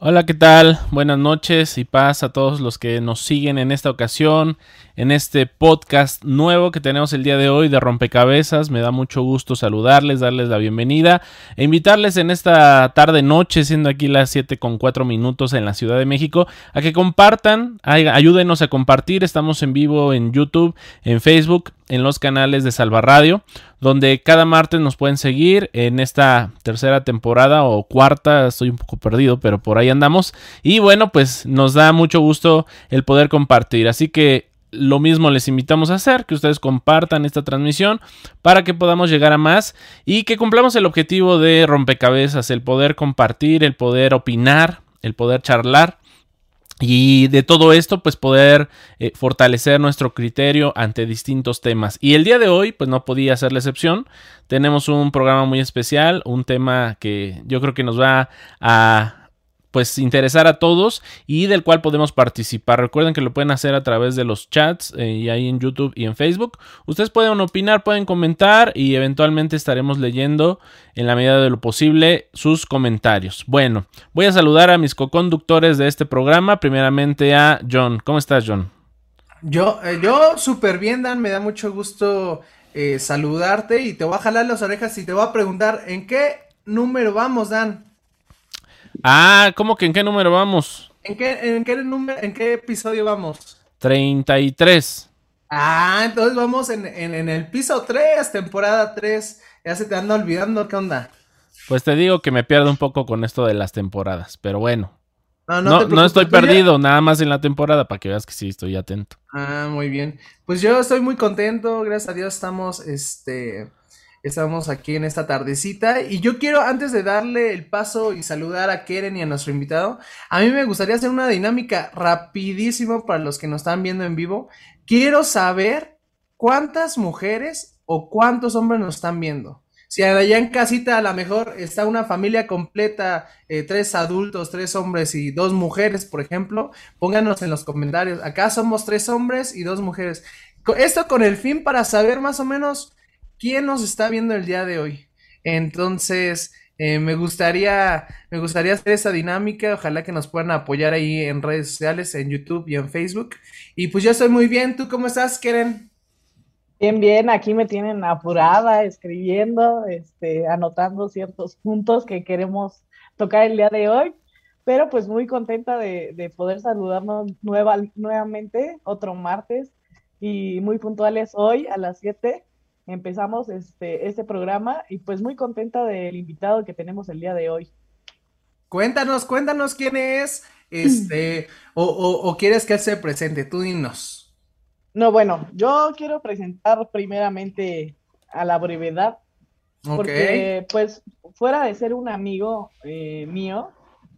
Hola, ¿qué tal? Buenas noches y paz a todos los que nos siguen en esta ocasión, en este podcast nuevo que tenemos el día de hoy de Rompecabezas. Me da mucho gusto saludarles, darles la bienvenida e invitarles en esta tarde noche, siendo aquí las 7 con 4 minutos en la Ciudad de México, a que compartan, ayúdenos a compartir. Estamos en vivo en YouTube, en Facebook, en los canales de Salva Radio, donde cada martes nos pueden seguir en esta tercera temporada o cuarta, estoy un poco perdido, pero por ahí andamos. Y bueno, pues nos da mucho gusto el poder compartir. Así que lo mismo les invitamos a hacer, que ustedes compartan esta transmisión para que podamos llegar a más y que cumplamos el objetivo de rompecabezas, el poder compartir, el poder opinar, el poder charlar y de todo esto, pues poder eh, fortalecer nuestro criterio ante distintos temas. Y el día de hoy, pues no podía ser la excepción. Tenemos un programa muy especial, un tema que yo creo que nos va a pues interesar a todos y del cual podemos participar. Recuerden que lo pueden hacer a través de los chats eh, y ahí en YouTube y en Facebook. Ustedes pueden opinar, pueden comentar y eventualmente estaremos leyendo en la medida de lo posible sus comentarios. Bueno, voy a saludar a mis co-conductores de este programa. Primeramente a John. ¿Cómo estás, John? Yo, eh, yo súper bien, Dan. Me da mucho gusto eh, saludarte y te voy a jalar las orejas y te voy a preguntar en qué número vamos, Dan. Ah, ¿cómo que en qué número vamos? ¿En qué, en qué, número, en qué episodio vamos? 33. Ah, entonces vamos en, en, el piso 3, temporada 3. Ya se te anda olvidando, ¿qué onda? Pues te digo que me pierdo un poco con esto de las temporadas, pero bueno. No, no, no, estoy perdido, nada más en la temporada, para que veas que sí estoy atento. Ah, muy bien. Pues yo estoy muy contento, gracias a Dios estamos, este, Estamos aquí en esta tardecita y yo quiero, antes de darle el paso y saludar a Keren y a nuestro invitado, a mí me gustaría hacer una dinámica rapidísimo para los que nos están viendo en vivo. Quiero saber cuántas mujeres o cuántos hombres nos están viendo. Si allá en casita a lo mejor está una familia completa, eh, tres adultos, tres hombres y dos mujeres, por ejemplo, pónganos en los comentarios. Acá somos tres hombres y dos mujeres. Esto con el fin para saber más o menos quién nos está viendo el día de hoy. Entonces, eh, me gustaría, me gustaría hacer esa dinámica. Ojalá que nos puedan apoyar ahí en redes sociales, en YouTube y en Facebook. Y pues yo estoy muy bien. ¿Tú cómo estás, Keren? Bien, bien. Aquí me tienen apurada, escribiendo, este, anotando ciertos puntos que queremos tocar el día de hoy. Pero pues muy contenta de, de poder saludarnos nueva, nuevamente otro martes y muy puntuales hoy a las 7 empezamos este, este programa y pues muy contenta del invitado que tenemos el día de hoy. Cuéntanos, cuéntanos quién es, este, o, quieres que él se presente, tú dinos. No, bueno, yo quiero presentar primeramente a la brevedad, porque pues fuera de ser un amigo eh, mío,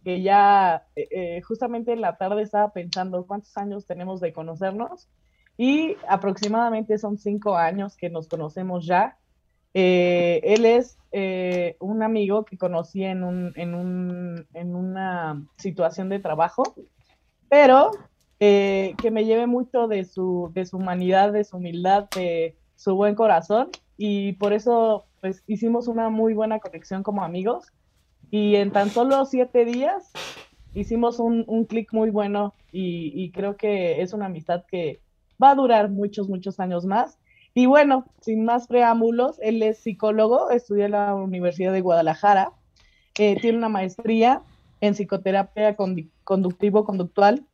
que ya eh, eh, justamente en la tarde estaba pensando cuántos años tenemos de conocernos y aproximadamente son cinco años que nos conocemos ya. Eh, él es eh, un amigo que conocí en, un, en, un, en una situación de trabajo, pero eh, que me lleve mucho de su, de su humanidad, de su humildad, de su buen corazón. Y por eso pues hicimos una muy buena conexión como amigos. Y en tan solo siete días hicimos un, un clic muy bueno. Y, y creo que es una amistad que, va a durar muchos, muchos años más. Y bueno, sin más preámbulos, él es psicólogo, estudió en la Universidad de Guadalajara, eh, tiene una maestría en psicoterapia conductivo-conductual.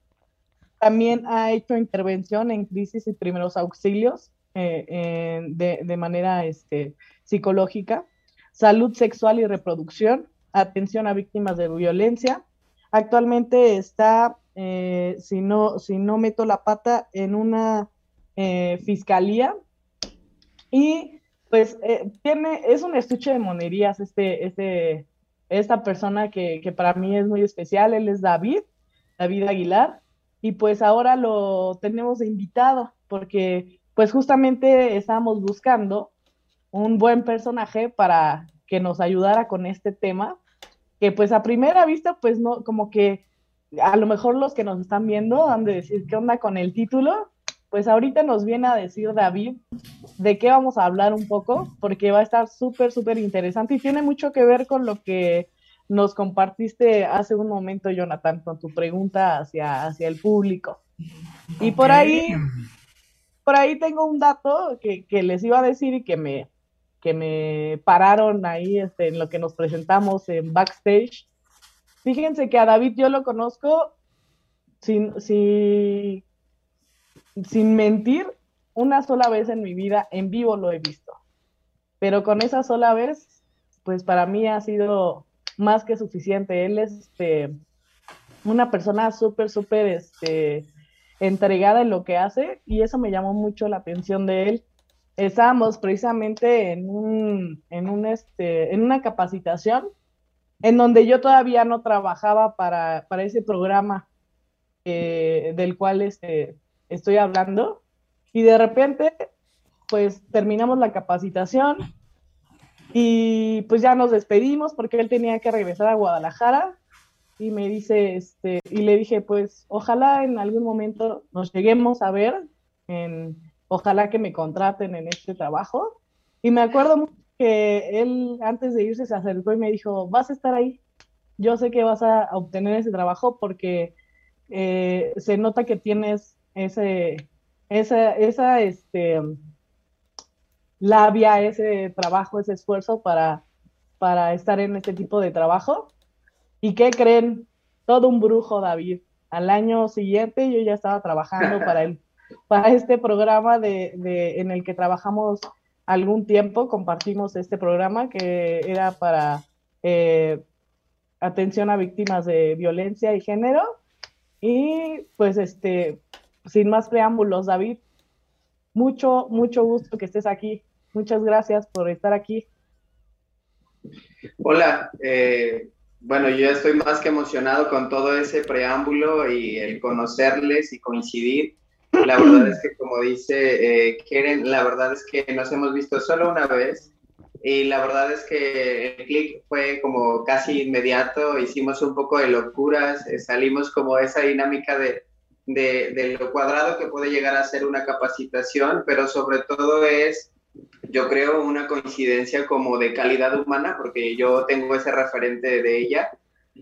También ha hecho intervención en crisis y primeros auxilios eh, de, manera este, psicológica, salud sexual y reproducción, atención a víctimas de violencia. Actualmente está, eh, si, no, si no meto la pata, en una eh, fiscalía. Y pues tiene, es un estuche de monerías este, este, esta persona que, que para mí es muy especial. Él es David, David Aguilar. Y pues ahora lo tenemos invitado porque pues justamente estábamos buscando un buen personaje para que nos ayudara con este tema, que pues a primera vista pues no, como que a lo mejor los que nos están viendo han de decir qué onda con el título, pues ahorita nos viene a decir David de qué vamos a hablar un poco, porque va a estar súper, súper interesante y tiene mucho que ver con lo que nos compartiste hace un momento, Jonathan, con tu pregunta hacia, hacia el público. Y por ahí, por ahí tengo un dato que, les iba a decir y que me, que me pararon ahí este, en lo que nos presentamos en backstage. Fíjense que a David yo lo conozco sin, sin, sin mentir, una sola vez en mi vida, en vivo lo he visto. Pero con esa sola vez, pues para mí ha sido más que suficiente. Él es este, una persona súper, súper este, entregada en lo que hace y eso me llamó mucho la atención de él. Estábamos precisamente en, un, en, un, este, en una capacitación en donde yo todavía no trabajaba para, para ese programa eh, del cual este, estoy hablando. Y de repente pues terminamos la capacitación y pues ya nos despedimos porque él tenía que regresar a Guadalajara y me dice, este, y le dije, pues ojalá en algún momento nos lleguemos a ver, en, ojalá que me contraten en este trabajo. Y me acuerdo mucho que él antes de irse se acercó y me dijo, vas a estar ahí, yo sé que vas a obtener ese trabajo porque eh, se nota que tienes ese, esa, esa, este, labia, ese trabajo, ese esfuerzo para, para estar en este tipo de trabajo. ¿Y qué creen? Todo un brujo, David. Al año siguiente yo ya estaba trabajando para, el, para este programa de, de, en el que trabajamos algún tiempo, compartimos este programa que era para eh, atención a víctimas de violencia y género. Y pues este, sin más preámbulos, David, mucho, mucho gusto que estés aquí. Muchas gracias por estar aquí. Hola, eh, bueno, yo estoy más que emocionado con todo ese preámbulo y el conocerles y coincidir. La verdad es que, como dice eh, Keren, la verdad es que nos hemos visto solo una vez y la verdad es que el clic fue como casi inmediato, hicimos un poco de locuras, eh, salimos como esa dinámica de, de, de, lo cuadrado que puede llegar a ser una capacitación, pero sobre todo es yo creo, una coincidencia como de calidad humana, porque yo tengo ese referente de ella.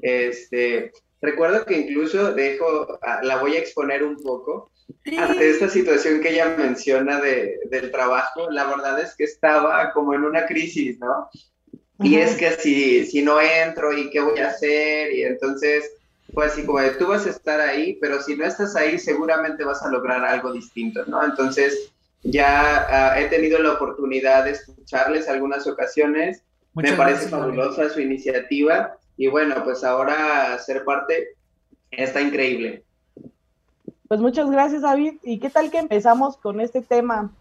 Este, recuerdo que incluso dejo, ah, la voy a exponer un poco. Ante esta situación que ella menciona de, del trabajo, la verdad es que estaba como en una crisis, ¿no? Y es que si, si no entro y qué voy a hacer, y entonces pues así como de tú vas a estar ahí, pero si no estás ahí seguramente vas a lograr algo distinto, ¿no? Entonces ya ah, he tenido la oportunidad de escucharles algunas ocasiones. Me parece fabulosa su iniciativa y bueno, pues ahora ser parte está increíble. Pues muchas gracias, David. ¿Y qué tal que empezamos con este tema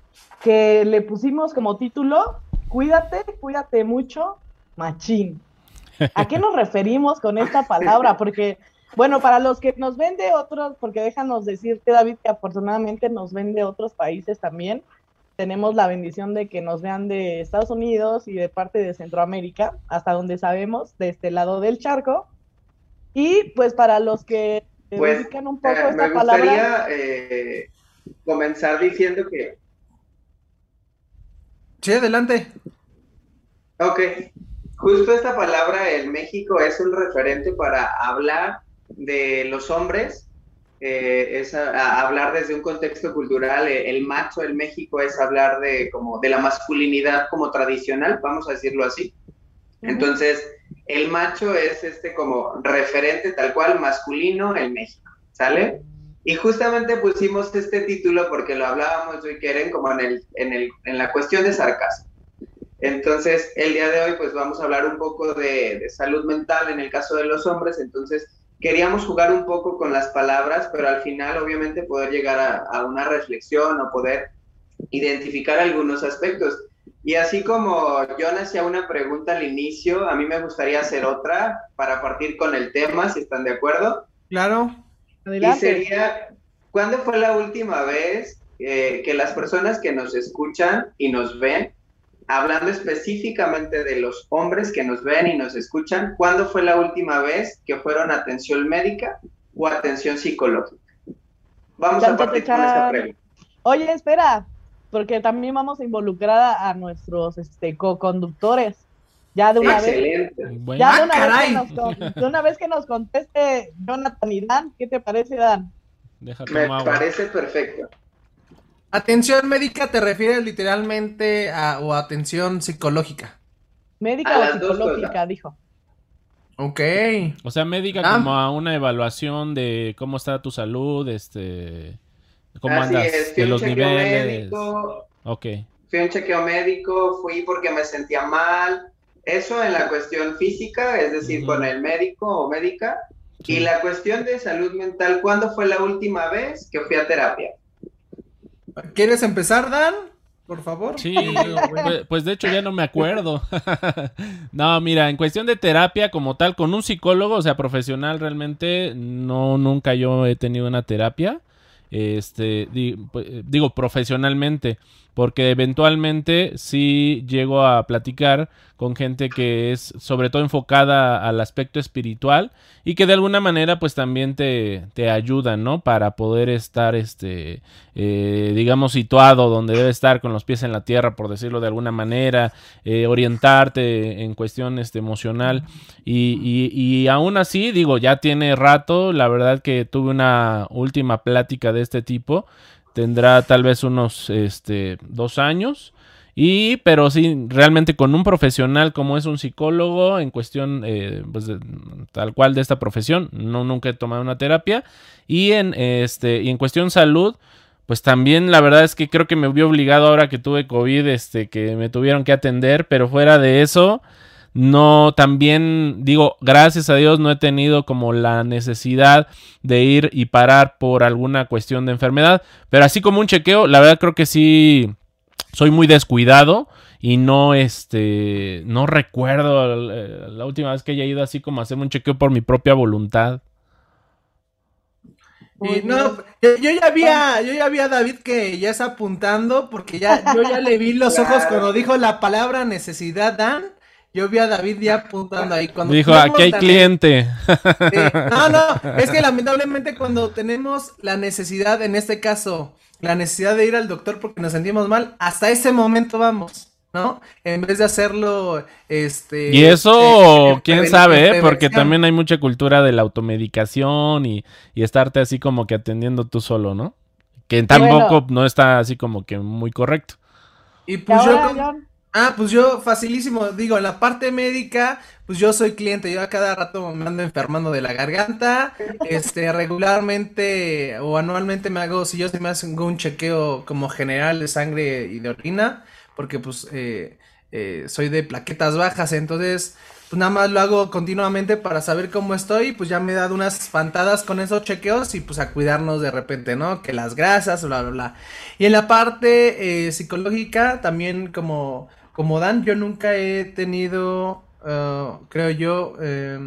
que le pusimos como título? Cuídate, cuídate mucho, machín. ¿A qué nos referimos con esta palabra? Porque bueno, para los que nos ven de otros, porque déjanos decirte, David, que afortunadamente nos ven de otros países también. Tenemos la bendición de que nos vean de Estados Unidos y de parte de Centroamérica, hasta donde sabemos, de este lado del charco. Y pues para los que pues, un poco eh, esta me gustaría, eh, comenzar diciendo que. Sí, adelante. Ok. Justo esta palabra en México es un referente para hablar de los hombres eh, es hablar desde un contexto cultural. Eh, el macho en México es hablar de, como, de la masculinidad como tradicional, vamos a decirlo así. Entonces, el macho es este como referente tal cual masculino en México, ¿sale? Y justamente pusimos este título porque lo hablábamos yo y Keren como en, el, en, el, en la cuestión de sarcasmo. Entonces, el día de hoy pues vamos a hablar un poco de, salud mental en el caso de los hombres, entonces queríamos jugar un poco con las palabras, pero al final obviamente poder llegar a una reflexión o poder identificar algunos aspectos. Y así como yo hacía una pregunta al inicio, a mí me gustaría hacer otra para partir con el tema, si están de acuerdo. Claro. Y sería, ¿cuándo fue la última vez eh, que las personas que nos escuchan y nos ven, hablando específicamente de los hombres que nos ven y nos escuchan, ¿cuándo fue la última vez que fueron atención médica o atención psicológica? Vamos a partir con esta pregunta. Oye, espera, porque también vamos a involucrar a, nuestros este, co-conductores. Ya de una vez. Ya de una, ah, vez que nos, de una vez que nos conteste Jonathan y Dan, ¿qué te parece, Dan? Me parece perfecto. Atención médica te refieres literalmente a o atención psicológica. Médica o psicológica, dijo. Ok. O sea, médica ah. como a una evaluación de cómo está tu salud, este ¿Cómo andas? de los niveles. Médico, ok. Fui a un chequeo médico, fui porque me sentía mal. Eso en la cuestión física, es decir, con el médico o médica. Y la cuestión de salud mental, ¿cuándo fue la última vez que fui a terapia? ¿Quieres empezar, Dan? Por favor. Sí, pues, pues, de hecho ya no me acuerdo. no, mira, en cuestión de terapia como tal, con un psicólogo, o sea, profesional realmente, no, nunca yo he tenido una terapia este, pues, digo, profesionalmente, porque eventualmente sí llego a platicar con gente que es sobre todo enfocada al aspecto espiritual y que de alguna manera pues también te, te ayudan, ¿no? Para poder estar, este, eh, digamos, situado donde debe estar con los pies en la tierra, por decirlo de alguna manera, eh, orientarte en cuestión este, emocional y, y, y aún así, digo, ya tiene rato, la verdad que tuve una última plática de este tipo tendrá tal vez unos este, dos años. Y, pero sí, realmente con un profesional como es un psicólogo, en cuestión, eh, pues, tal cual de esta profesión, no nunca he tomado una terapia. Y en, este, y en cuestión salud, pues también la verdad es que creo que me vi obligado ahora que tuve COVID, este, que me tuvieron que atender, pero fuera de eso, no, también digo, gracias a Dios no he tenido como la necesidad de ir y parar por alguna cuestión de enfermedad. Pero así como un chequeo, la verdad creo que sí soy muy descuidado y no este no recuerdo la última vez que haya ido así como a hacerme un chequeo por mi propia voluntad. no, yo, ya había, yo ya había David que ya está apuntando porque ya yo ya le vi los ojos cuando dijo la palabra necesidad Dan yo vi a David ya apuntando ahí. Cuando Dijo, aquí hay cliente. No, no, es que lamentablemente cuando tenemos la necesidad, en este caso, la necesidad de ir al doctor porque nos sentimos mal, hasta ese momento vamos. ¿no? En vez de hacerlo, este... Y eso, eh, quién sabe, ¿eh? Porque también hay mucha cultura de la automedicación y, y estarte así como que atendiendo tú solo, ¿no? Que tampoco no está así como que muy correcto. Y pues yo... Ah, pues yo facilísimo, digo, en la parte médica, pues yo soy cliente, yo a cada rato me ando enfermando de la garganta, este, regularmente o anualmente me hago, si yo se me hace un chequeo como general de sangre y de orina, porque pues eh, eh, soy de plaquetas bajas, entonces pues nada más lo hago continuamente para saber cómo estoy, pues ya me he dado unas espantadas con esos chequeos y pues a cuidarnos de repente, ¿no? Que las grasas, bla, bla, bla. Y en la parte eh, psicológica también como como Dan, yo nunca he tenido, uh, creo yo, eh,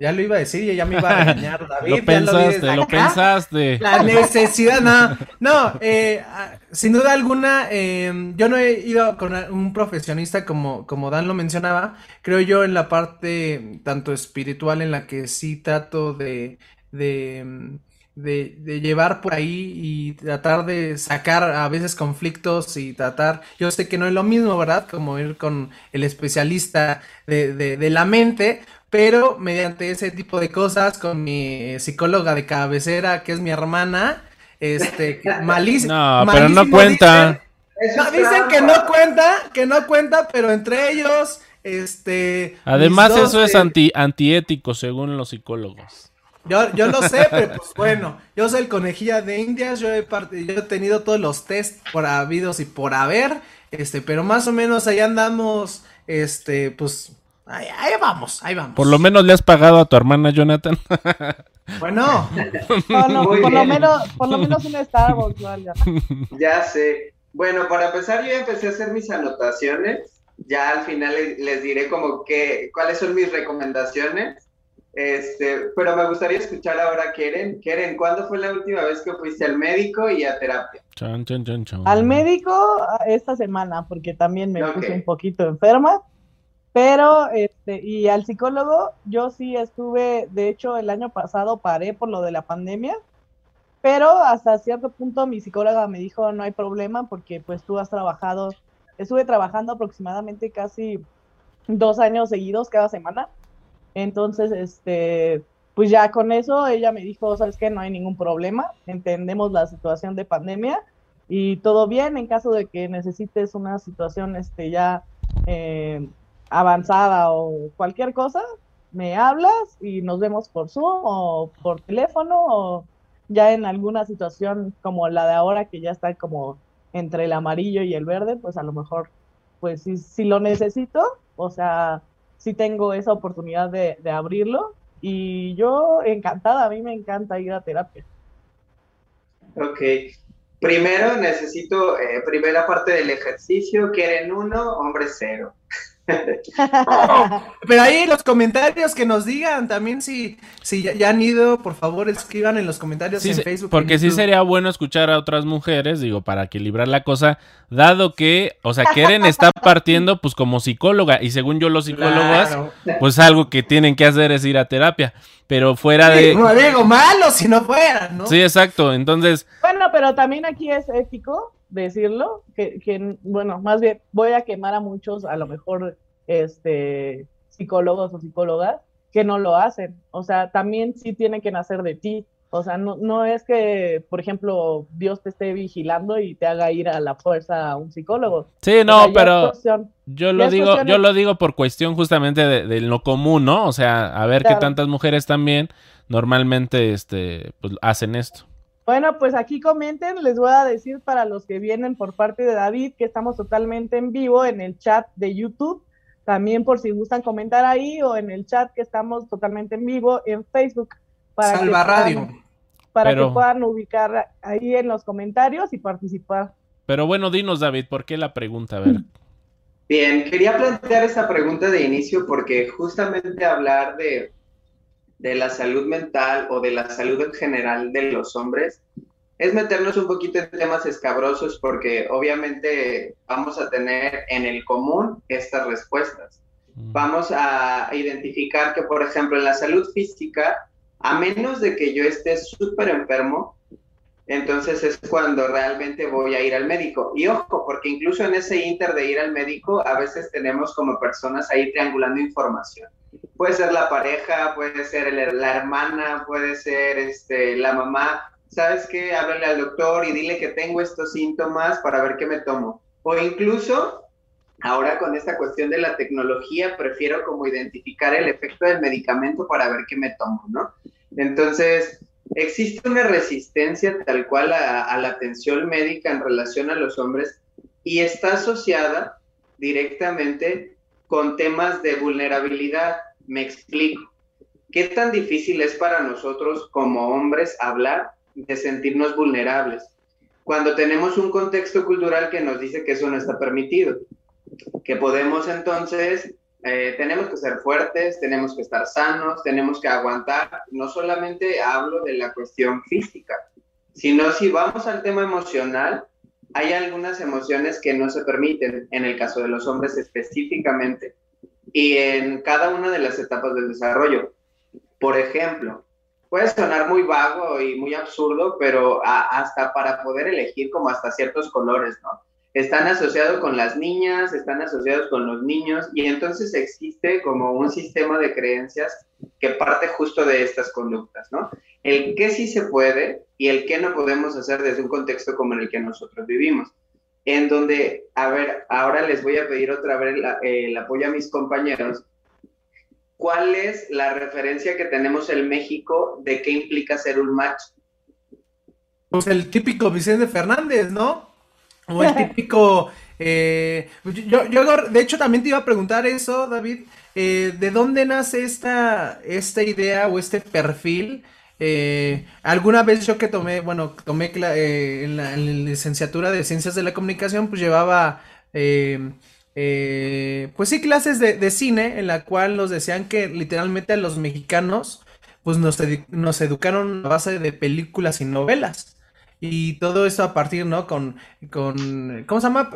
ya lo iba a decir y ya me iba a regañar, David. lo pensaste, lo, pensaste. La necesidad, no, no, eh, ah, sin duda alguna, eh, yo no he ido con un profesionista como, como Dan lo mencionaba, creo yo en la parte tanto espiritual en la que sí trato de, de de, de, llevar por ahí y tratar de sacar a veces conflictos y tratar, yo sé que no es lo mismo, ¿verdad? Como ir con el especialista de, de, de la mente, pero mediante ese tipo de cosas, con mi psicóloga de cabecera, que es mi hermana, este, malísimo. No, pero no cuenta. Dicen, no, dicen que no cuenta, que no cuenta, pero entre ellos Este. Además, eso es anti, antiético, según los psicólogos. Yo, yo lo sé, pero pues bueno, yo soy el conejilla de Indias, yo he, yo he tenido todos los test por habidos y por haber, este, pero más o menos ahí andamos, este, pues, ahí, vamos, ahí vamos. Por lo menos le has pagado a tu hermana, Jonathan. Bueno, por, lo, menos, por lo menos un Starbucks, Ya sé. Bueno, para empezar, yo empecé a hacer mis anotaciones. Ya al final les, diré como que, cuáles son mis recomendaciones. Este, pero me gustaría escuchar ahora a Keren. Keren, ¿cuándo fue la última vez que fuiste al médico y a terapia? al médico esta semana, porque también me puse un poquito enferma. Pero, este, y al psicólogo, yo sí estuve, de hecho, el año pasado paré por lo de la pandemia, pero hasta cierto punto mi psicóloga me dijo, no hay problema, porque pues tú has trabajado, estuve trabajando aproximadamente casi dos años seguidos cada semana. Entonces, este, pues ya con eso ella me dijo, sabes que no hay ningún problema, entendemos la situación de pandemia y todo bien en caso de que necesites una situación, este, ya eh, avanzada o cualquier cosa, me hablas y nos vemos por Zoom o por teléfono o ya en alguna situación como la de ahora que ya está como entre el amarillo y el verde, pues a lo mejor, pues si, si lo necesito, o sea, si tengo esa oportunidad de, abrirlo y yo encantada, a mí me encanta ir a terapia. Ok, primero necesito, eh, primera parte del ejercicio, quieren uno, hombre cero. pero ahí en los comentarios que nos digan también si, si ya, han ido, por favor escriban en los comentarios en Facebook. Porque sí sería bueno escuchar a otras mujeres, digo, para equilibrar la cosa, dado que, o sea, Keren está partiendo pues como psicóloga y según yo los psicólogos, pues algo que tienen que hacer es ir a terapia, pero fuera de... No digo malo si no fuera, ¿no? Sí, exacto, entonces... Bueno, pero también aquí es ético decirlo, que, que, bueno, más bien voy a quemar a muchos, a lo mejor, este, psicólogos o psicólogas, que no lo hacen. O sea, también sí tiene que nacer de ti. O sea, no, no es que, por ejemplo, Dios te esté vigilando y te haga ir a la fuerza a un psicólogo. Sí, no, pero yo lo digo, yo lo digo por cuestión justamente de, lo común, ¿no? O sea, a ver qué tantas mujeres también normalmente este, pues, hacen esto. Bueno, pues aquí comenten, les voy a decir para los que vienen por parte de David que estamos totalmente en vivo en el chat de YouTube. También por si gustan comentar ahí o en el chat que estamos totalmente en vivo en Facebook. Para Salva que Radio. para que puedan ubicar ahí en los comentarios y participar. Pero bueno, dinos David, ¿por qué la pregunta? A ver. Bien, quería plantear esta pregunta de inicio porque justamente hablar de de la salud mental o de la salud en general de los hombres es meternos un poquito en temas escabrosos porque obviamente vamos a tener en el común estas respuestas. Mm. Vamos a identificar que, por ejemplo, en la salud física, a menos de que yo esté súper enfermo, entonces es cuando realmente voy a ir al médico. Y ojo, porque incluso en ese inter de ir al médico, a veces tenemos como personas ahí triangulando información. Puede ser la pareja, puede ser la hermana, puede ser este, la mamá. ¿Sabes qué? Háblale al doctor y dile que tengo estos síntomas para ver qué me tomo. O incluso, ahora con esta cuestión de la tecnología, prefiero como identificar el efecto del medicamento para ver qué me tomo, ¿no? Entonces, existe una resistencia tal cual a, la atención médica en relación a los hombres y está asociada directamente con temas de vulnerabilidad. Me explico. ¿Qué tan difícil es para nosotros como hombres hablar de sentirnos vulnerables? Cuando tenemos un contexto cultural que nos dice que eso no está permitido, que podemos entonces eh, tenemos que ser fuertes, tenemos que estar sanos, tenemos que aguantar. No solamente hablo de la cuestión física, sino si vamos al tema emocional, hay algunas emociones que no se permiten, en el caso de los hombres específicamente, y en cada una de las etapas del desarrollo. Por ejemplo, puede sonar muy vago y muy absurdo, pero hasta para poder elegir como hasta ciertos colores, ¿no? están asociados con las niñas, están asociados con los niños y entonces existe como un sistema de creencias que parte justo de estas conductas, ¿no? El qué sí se puede y el qué no podemos hacer desde un contexto como en el que nosotros vivimos. en donde, a ver, ahora les voy a pedir otra vez el apoyo a mis compañeros. ¿Cuál es la referencia que tenemos en México de qué implica ser un macho? Pues el típico Vicente Fernández, ¿no? O el típico... Eh, yo, yo, de hecho, también te iba a preguntar eso, David. Eh, ¿De dónde nace esta, esta idea o este perfil? Eh, alguna vez yo que tomé, bueno, tomé eh, en, la, licenciatura de Ciencias de la Comunicación, pues llevaba, eh, pues sí, clases de, cine en la cual nos decían que literalmente a los mexicanos, pues nos, nos educaron a base de películas y novelas. Y todo esto a partir, ¿no? Con, con ¿cómo se llama?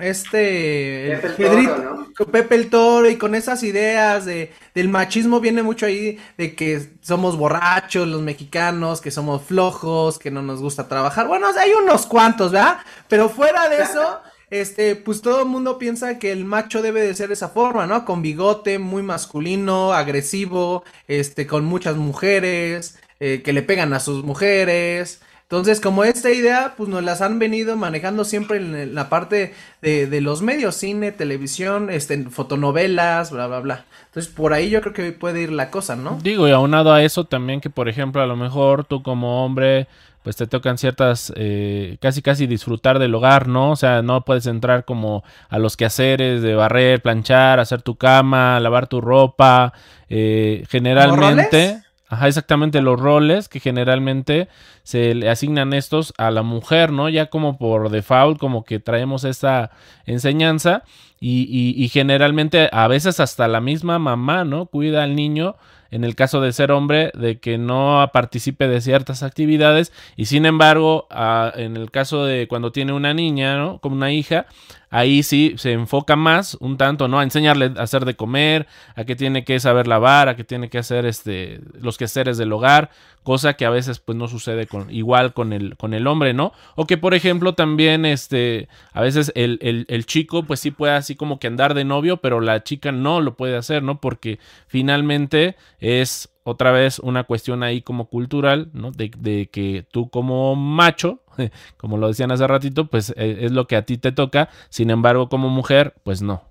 Este, Pepe el, Toro, Pepe el Toro y con esas ideas de, del machismo viene mucho ahí de que somos borrachos los mexicanos, que somos flojos, que no nos gusta trabajar. Bueno, hay unos cuantos, ¿verdad? Pero fuera de eso, este, pues todo el mundo piensa que el macho debe de ser de esa forma, ¿no? Con bigote, muy masculino, agresivo, este, con muchas mujeres, eh, que le pegan a sus mujeres. Entonces, como esta idea, pues nos las han venido manejando siempre en la parte de, los medios, cine, televisión, este, fotonovelas, bla, bla, bla. Entonces, por ahí yo creo que puede ir la cosa, ¿no? Digo, y aunado a eso también que, por ejemplo, a lo mejor tú como hombre, pues te tocan ciertas, eh, casi casi disfrutar del hogar, ¿no? O sea, no puedes entrar como a los quehaceres de barrer, planchar, hacer tu cama, lavar tu ropa, eh, generalmente... Ajá, exactamente los roles que generalmente se le asignan estos a la mujer, ¿no? Ya como por default, como que traemos esta enseñanza y, y, y generalmente a veces hasta la misma mamá, ¿no? Cuida al niño en el caso de ser hombre, de que no participe de ciertas actividades y sin embargo, en el caso de cuando tiene una niña, ¿no? Como una hija, ahí sí se enfoca más un tanto, ¿no? A enseñarle a hacer de comer, a que tiene que saber lavar, a que tiene que hacer este, los quehaceres del hogar, cosa que a veces pues no sucede con, igual con el, con el hombre, ¿no? O que por ejemplo también este, a veces el, el, chico pues sí puede así como que andar de novio, pero la chica no lo puede hacer, ¿no? Porque finalmente es otra vez una cuestión ahí como cultural, ¿no? De, que tú como macho, como lo decían hace ratito, pues eh, es lo que a ti te toca, sin embargo como mujer, pues no.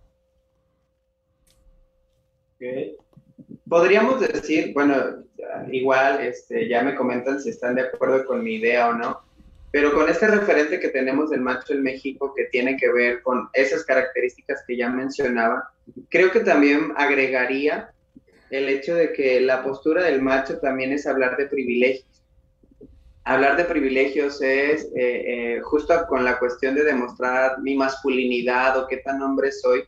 Podríamos decir, bueno, igual este, ya me comentan si están de acuerdo con mi idea o no, pero con este referente que tenemos del macho en México que tiene que ver con esas características que ya mencionaba, creo que también agregaría el hecho de que la postura del macho también es hablar de privilegios. Hablar de privilegios es eh, eh, justo con la cuestión de demostrar mi masculinidad o qué tan hombre soy.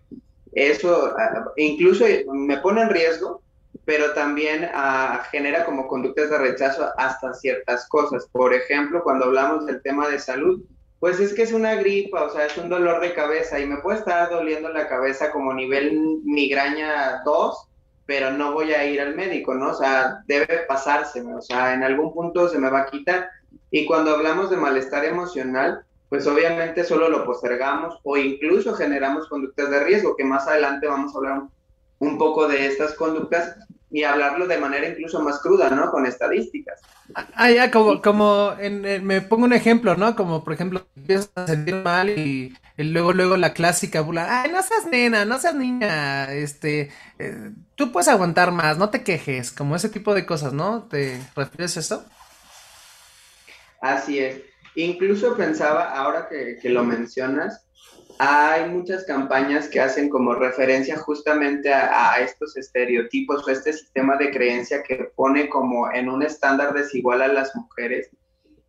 Eso incluso me pone en riesgo, pero también ah, genera como conductas de rechazo hasta ciertas cosas. Por ejemplo, cuando hablamos del tema de salud, pues es que es una gripa, o sea, es un dolor de cabeza y me puede estar doliendo la cabeza como nivel migraña 2 pero no voy a ir al médico, ¿no? O sea, debe pasárseme, o sea, en algún punto se me va a quitar. Y cuando hablamos de malestar emocional, pues obviamente solo lo postergamos o incluso generamos conductas de riesgo, que más adelante vamos a hablar un poco de estas conductas y hablarlo de manera incluso más cruda, ¿no? Con estadísticas. Ah, ya, como, como en, me pongo un ejemplo, ¿no? Como por ejemplo, empiezas a sentir mal y, luego, luego la clásica bula, ay, no seas nena, no seas niña, este, eh, tú puedes aguantar más, no te quejes, como ese tipo de cosas, ¿no? ¿Te refieres a eso? Así es. Incluso pensaba, ahora que, que lo mencionas, hay muchas campañas que hacen como referencia justamente a, estos estereotipos o este sistema de creencia que pone como en un estándar desigual a las mujeres.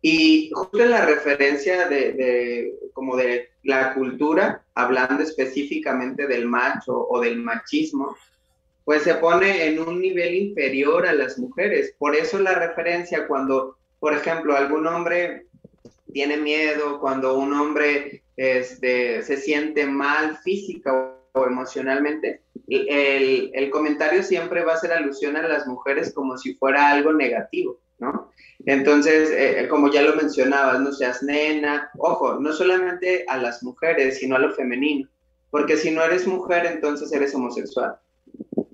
Y justo en la referencia de, como de la cultura, hablando específicamente del macho o del machismo, pues se pone en un nivel inferior a las mujeres. Por eso la referencia cuando, por ejemplo, algún hombre tiene miedo, cuando un hombre este, se siente mal física o emocionalmente, el, el, comentario siempre va a ser alusión a las mujeres como si fuera algo negativo, ¿no? Entonces, eh, como ya lo mencionabas, no seas nena, ojo, no solamente a las mujeres, sino a lo femenino, porque si no eres mujer, entonces eres homosexual.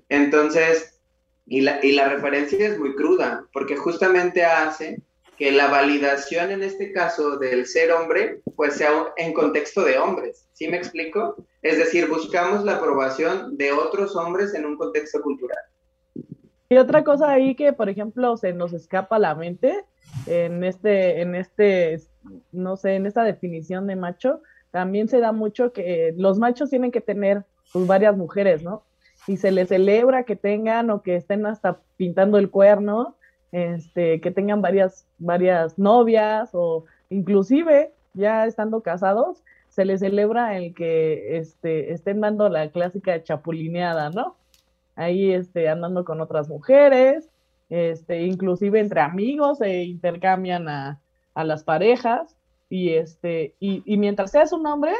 Entonces, y la, y la referencia es muy cruda, porque justamente hace que la validación en este caso del ser hombre, pues sea en contexto de hombres. ¿Sí me explico? Es decir, buscamos la aprobación de otros hombres en un contexto cultural. Y otra cosa ahí que, por ejemplo, se nos escapa a la mente en este, en este, no sé, en esta definición de macho, también se da mucho que los machos tienen que tener pues, varias mujeres, ¿no? Y se les celebra que tengan o que estén hasta pintando el cuerno, este, que tengan varias, varias novias o inclusive ya estando casados, se les celebra el que este, estén dando la clásica chapulineada, ¿no? Ahí este, andando con otras mujeres, este, inclusive entre amigos se intercambian a, las parejas y, este, y, y, mientras seas un hombre,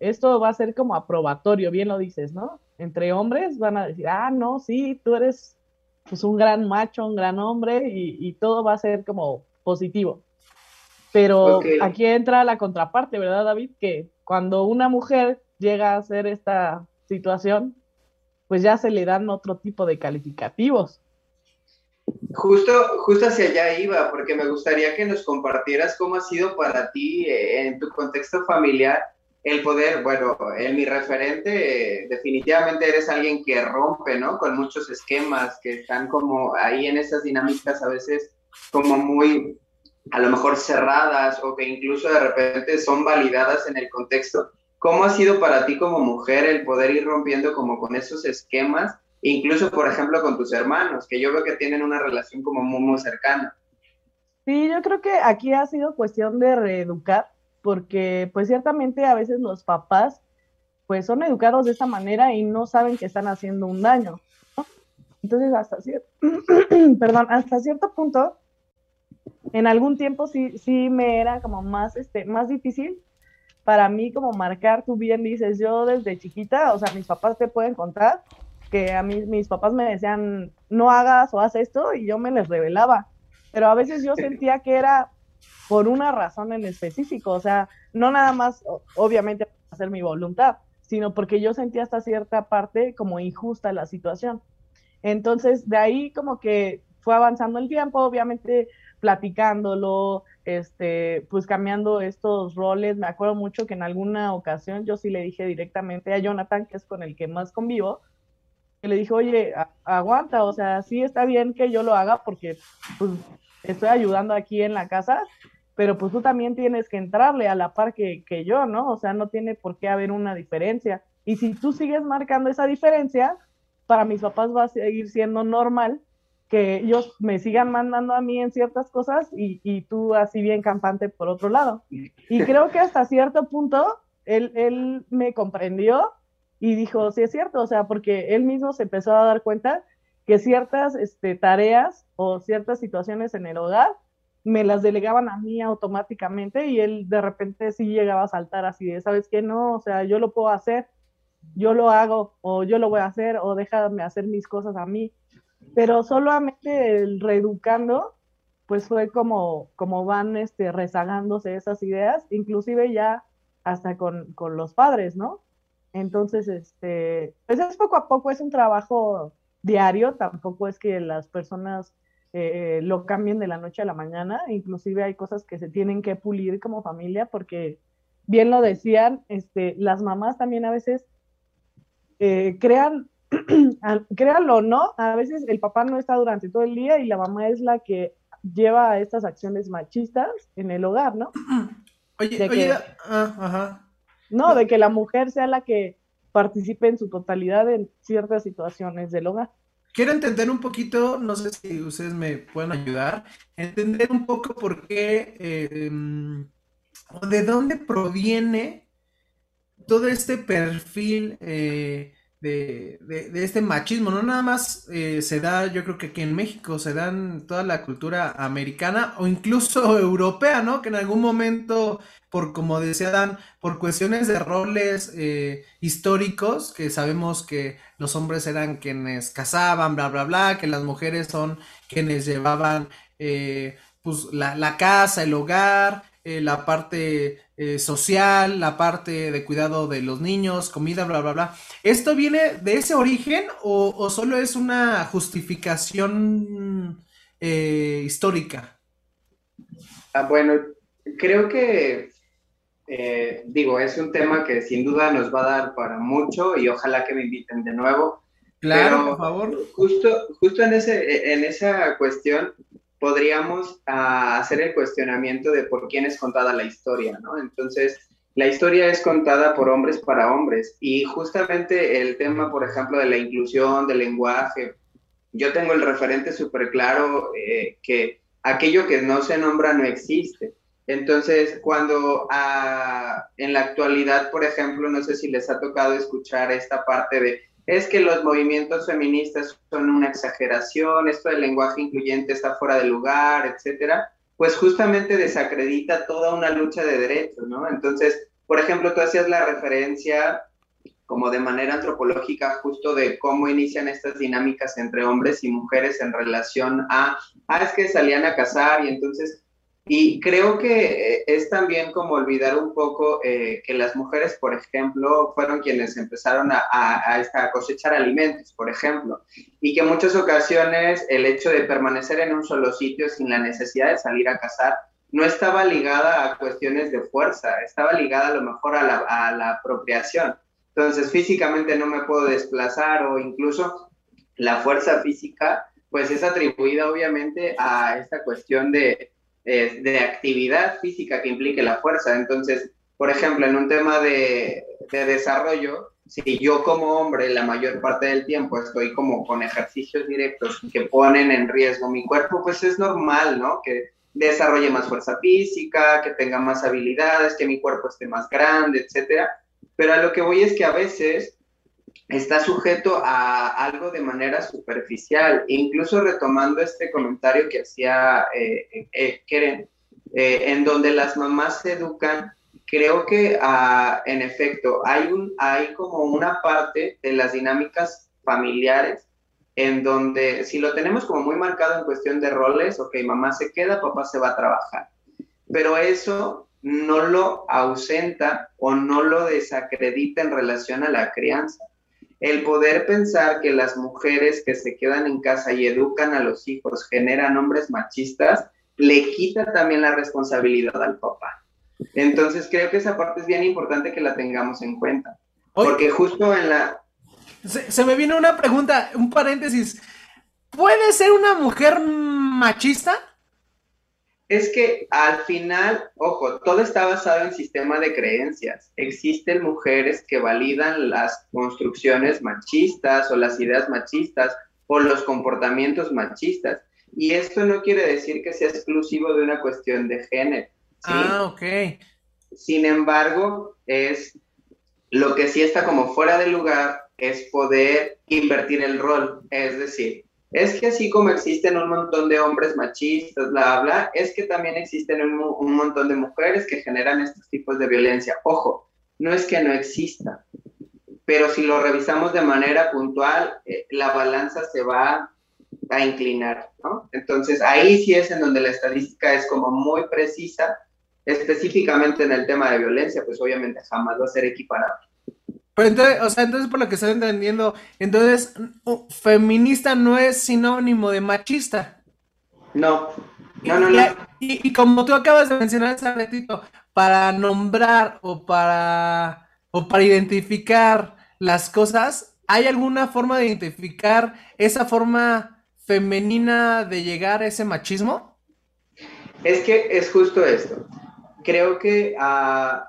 esto va a ser como aprobatorio, bien lo dices, ¿no? Entre hombres van a decir, ah, no, sí, tú eres pues un gran macho, un gran hombre y, todo va a ser como positivo. Pero aquí entra la contraparte, ¿verdad, David? Que cuando una mujer llega a hacer esta situación, pues ya se le dan otro tipo de calificativos. Justo, justo hacia allá iba, porque me gustaría que nos compartieras cómo ha sido para ti eh, en tu contexto familiar el poder, bueno, en mi referente, definitivamente eres alguien que rompe, ¿no? Con muchos esquemas que están como ahí en esas dinámicas a veces como muy, a lo mejor cerradas o que incluso de repente son validadas en el contexto. ¿Cómo ha sido para ti como mujer el poder ir rompiendo como con esos esquemas, incluso por ejemplo con tus hermanos, que yo veo que tienen una relación como muy, muy cercana? Sí, yo creo que aquí ha sido cuestión de reeducar porque pues ciertamente a veces los papás pues son educados de esta manera y no saben que están haciendo un daño. Entonces, hasta cierto, perdón, hasta cierto punto, en algún tiempo sí, sí me era como más, este, más difícil para mí como marcar, tú bien dices, yo desde chiquita, o sea, mis papás te pueden contar que a mí mis papás me decían, no hagas o haz esto, y yo me les revelaba. Pero a veces yo sentía que era por una razón en específico, o sea, no nada más, obviamente, hacer mi voluntad, sino porque yo sentía hasta cierta parte como injusta la situación. Entonces, de ahí como que fue avanzando el tiempo, obviamente platicándolo, este, pues cambiando estos roles. Me acuerdo mucho que en alguna ocasión yo sí le dije directamente a Jonathan, que es con el que más convivo, que le dije, oye, aguanta, o sea, sí está bien que yo lo haga porque pues, estoy ayudando aquí en la casa, pero pues tú también tienes que entrarle a la par que, yo, ¿no? O sea, no tiene por qué haber una diferencia. Y si tú sigues marcando esa diferencia, para mis papás va a seguir siendo normal que ellos me sigan mandando a mí en ciertas cosas y, y tú así bien campante por otro lado. Y creo que hasta cierto punto él, él me comprendió y dijo, sí es cierto, o sea, porque él mismo se empezó a dar cuenta que ciertas este, tareas o ciertas situaciones en el hogar me las delegaban a mí automáticamente y él de repente sí llegaba a saltar así de, ¿sabes qué? No, o sea, yo lo puedo hacer, yo lo hago o yo lo voy a hacer o déjame hacer mis cosas a mí. Pero solamente el reeducando, pues fue como, como van este, rezagándose esas ideas, inclusive ya hasta con, con los padres, ¿no? Entonces, este, pues es poco a poco, es un trabajo diario, tampoco es que las personas eh, lo cambien de la noche a la mañana, inclusive hay cosas que se tienen que pulir como familia porque bien lo decían, este, las mamás también a veces eh, crean, créanlo o no, a veces el papá no está durante todo el día y la mamá es la que lleva a estas acciones machistas en el hogar, ¿no? Oye, oye, ah, ajá. No, de que la mujer sea la que participe en su totalidad en ciertas situaciones del hogar. Quiero entender un poquito, no sé si ustedes me pueden ayudar, entender un poco por qué, em, o de dónde proviene todo este perfil eh, de, este machismo. No nada más eh, se da, yo creo que aquí en México, se da en toda la cultura americana o incluso europea, ¿no? Que en algún momento, por como decía Dan, por cuestiones de roles eh, históricos, que sabemos que los hombres eran quienes cazaban, bla, bla, bla, que las mujeres son quienes llevaban eh, pues, la, la casa, el hogar, eh, la parte eh, social, la parte de cuidado de los niños, comida, bla, bla, bla. ¿Esto viene de ese origen o, solo es una justificación eh, histórica? Ah, bueno, creo que, digo, es un tema que sin duda nos va a dar para mucho y ojalá que me inviten de nuevo. Claro, por favor. Justo, justo en, ese, en esa cuestión podríamos ah, hacer el cuestionamiento de por quién es contada la historia, ¿no? Entonces, la historia es contada por hombres para hombres y justamente el tema, por ejemplo, de la inclusión, del lenguaje, yo tengo el referente súper claro eh, que aquello que no se nombra no existe. Entonces, cuando ah, en la actualidad, por ejemplo, no sé si les ha tocado escuchar esta parte de, es que los movimientos feministas son una exageración, esto del lenguaje incluyente está fuera de lugar, etcétera, pues justamente desacredita toda una lucha de derechos, ¿no? Entonces, por ejemplo, tú hacías la referencia como de manera antropológica justo de cómo inician estas dinámicas entre hombres y mujeres en relación a, ah, es que salían a cazar y entonces, y creo que eh, es también como olvidar un poco eh, que las mujeres, por ejemplo, fueron quienes empezaron a, a, a, cosechar alimentos, por ejemplo, y que en muchas ocasiones el hecho de permanecer en un solo sitio sin la necesidad de salir a cazar, no estaba ligada a cuestiones de fuerza, estaba ligada a lo mejor a la, a la apropiación. Entonces, físicamente no me puedo desplazar o incluso la fuerza física, pues es atribuida obviamente a esta cuestión de, eh, de actividad física que implique la fuerza. Entonces, por ejemplo, en un tema de, de desarrollo, si yo como hombre la mayor parte del tiempo estoy como con ejercicios directos que ponen en riesgo mi cuerpo, pues es normal, ¿no? Que desarrolle más fuerza física, que tenga más habilidades, que mi cuerpo esté más grande, etcétera pero a lo que voy es que a veces está sujeto a algo de manera superficial, incluso retomando este comentario que hacía eh, eh, Keren, eh, en donde las mamás se educan, creo que ah, en efecto hay, un, hay como una parte de las dinámicas familiares en donde si lo tenemos como muy marcado en cuestión de roles, ok, mamá se queda, papá se va a trabajar, pero eso no lo ausenta o no lo desacredita en relación a la crianza. El poder pensar que las mujeres que se quedan en casa y educan a los hijos generan hombres machistas, le quita también la responsabilidad al papá. Entonces creo que esa parte es bien importante que la tengamos en cuenta. Porque justo en la... Se, se me vino una pregunta, un paréntesis. ¿Puede ser una mujer machista? Es que al final, ojo, todo está basado en sistema de creencias. Existen mujeres que validan las construcciones machistas o las ideas machistas o los comportamientos machistas. Y esto no quiere decir que sea exclusivo de una cuestión de género. Ah, ok. Sin embargo, es lo que sí está como fuera de lugar es poder invertir el rol. Es decir, es que así como existen un montón de hombres machistas, bla, bla, es que también existen un, montón de mujeres que generan estos tipos de violencia. Ojo, no es que no exista, pero si lo revisamos de manera puntual, eh, la balanza se va a inclinar, ¿no? Entonces ahí sí es en donde la estadística es como muy precisa, específicamente en el tema de violencia, pues obviamente jamás va a ser equiparable. Pero entonces, o sea, entonces por lo que estoy entendiendo, entonces, feminista no es sinónimo de machista. No, no, no, no. Y, como tú acabas de mencionar hace ratito, para nombrar o para, o para identificar las cosas, ¿hay alguna forma de identificar esa forma femenina de llegar a ese machismo? Es que es justo esto. Creo que uh,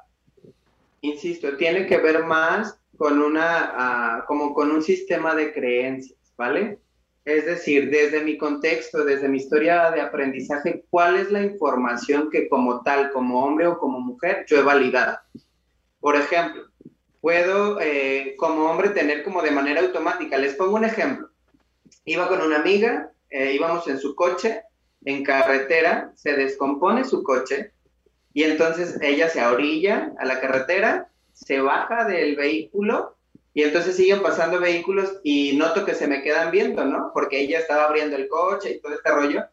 insisto, tiene que ver más con una, ah, como con un sistema de creencias, ¿vale? Es decir, desde mi contexto, desde mi historia de aprendizaje, ¿cuál es la información que como tal, como hombre o como mujer, yo he validado? Por ejemplo, puedo eh, como hombre tener como de manera automática, les pongo un ejemplo. Iba con una amiga, eh, íbamos en su coche, en carretera, se descompone su coche, y entonces ella se orilla a la carretera, se baja del vehículo y entonces siguen pasando vehículos y noto que se me quedan viendo, ¿no? Porque ella estaba abriendo el coche y todo este rollo.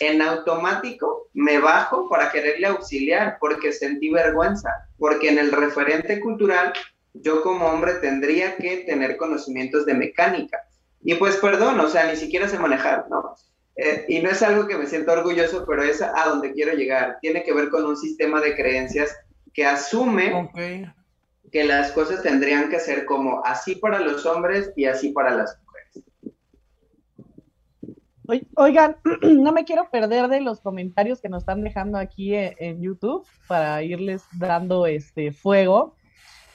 En automático me bajo para quererle auxiliar porque sentí vergüenza, porque en el referente cultural yo como hombre tendría que tener conocimientos de mecánica. Y pues perdón, o sea, ni siquiera sé manejar, ¿no? eh, y no es algo que me siento orgulloso, pero es a donde quiero llegar. Tiene que ver con un sistema de creencias que asume que las cosas tendrían que ser como así para los hombres y así para las mujeres. Oigan, no me quiero perder de los comentarios que nos están dejando aquí en, en YouTube para irles dando este fuego.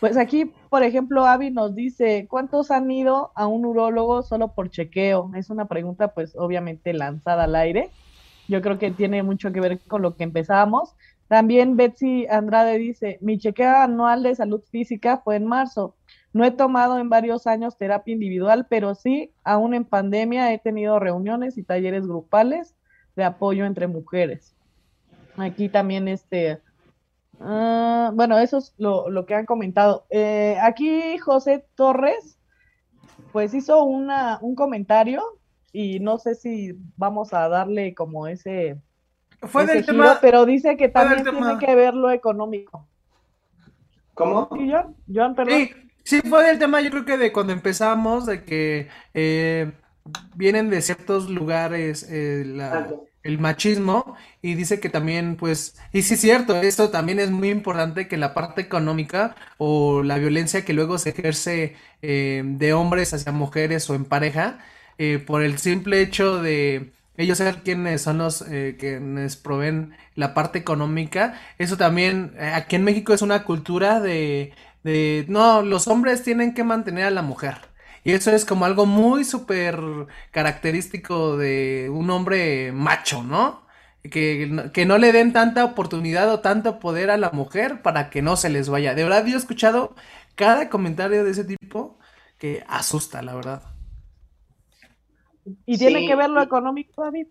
Pues aquí, por ejemplo, Avi nos dice, ¿cuántos han ido a un urólogo solo por chequeo? Es una pregunta, pues, obviamente lanzada al aire. Yo creo que tiene mucho que ver con lo que empezamos. También Betsy Andrade dice, mi chequeo anual de salud física fue en marzo. No he tomado en varios años terapia individual, pero sí, aún en pandemia he tenido reuniones y talleres grupales de apoyo entre mujeres. Aquí también este Ah, bueno, eso es lo, que han comentado. Eh, aquí José Torres, pues hizo una, un comentario y no sé si vamos a darle como ese... Fue del tema... Pero dice que también tiene que ver lo económico. ¿Cómo? ¿Y John? perdón. Sí, fue del tema, yo creo que de cuando empezamos, de que eh, vienen de ciertos lugares eh, la, el machismo y dice que también pues y sí es cierto esto también es muy importante que la parte económica o la violencia que luego se ejerce eh, de hombres hacia mujeres o en pareja eh, por el simple hecho de ellos quienes son los eh, quienes proveen la parte económica eso también aquí en México es una cultura de no los hombres tienen que mantener a la mujer y eso es como algo muy súper característico de un hombre macho, ¿no? Que, no le den tanta oportunidad o tanto poder a la mujer para que no se les vaya. De verdad, yo he escuchado cada comentario de ese tipo que asusta, la verdad. ¿Y tiene que ver lo económico, David?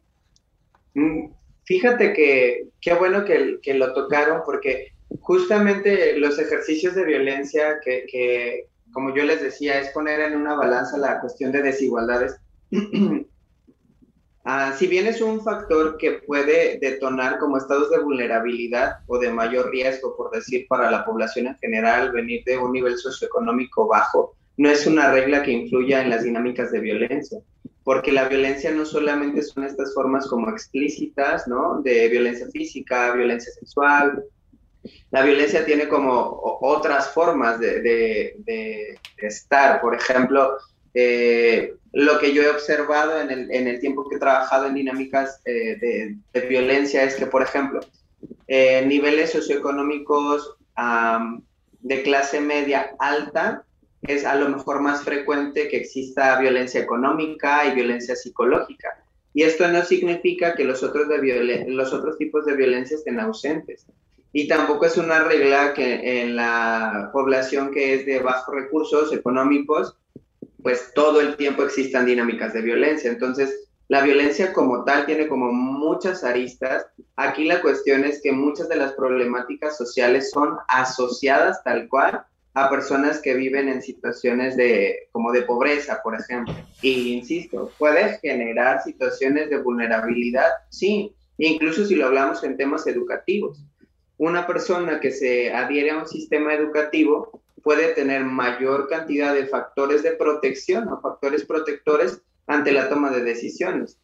Mm, fíjate que qué bueno que, que, lo tocaron porque justamente los ejercicios de violencia que, que, como yo les decía, es poner en una balanza la cuestión de desigualdades. Ah, si bien es un factor que puede detonar como estados de vulnerabilidad o de mayor riesgo, por decir, para la población en general, venir de un nivel socioeconómico bajo, no es una regla que influya en las dinámicas de violencia, porque la violencia no solamente son estas formas como explícitas, ¿no? De violencia física, violencia sexual, la violencia tiene como otras formas de, estar. Por ejemplo, eh, lo que yo he observado en el, tiempo que he trabajado en dinámicas eh, de, violencia es que, por ejemplo, eh, niveles socioeconómicos de clase media alta es a lo mejor más frecuente que exista violencia económica y violencia psicológica. Y esto no significa que los otros, de los otros tipos de violencia estén ausentes y tampoco es una regla que en la población que es de bajos recursos económicos, pues todo el tiempo existan dinámicas de violencia. Entonces, la violencia como tal tiene como muchas aristas. Aquí la cuestión es que muchas de las problemáticas sociales son asociadas tal cual a personas que viven en situaciones de como de pobreza, por ejemplo. Y insisto, puede generar situaciones de vulnerabilidad, sí, incluso si lo hablamos en temas educativos una persona que se adhiere a un sistema educativo puede tener mayor cantidad de factores de protección o factores protectores ante la toma de decisiones.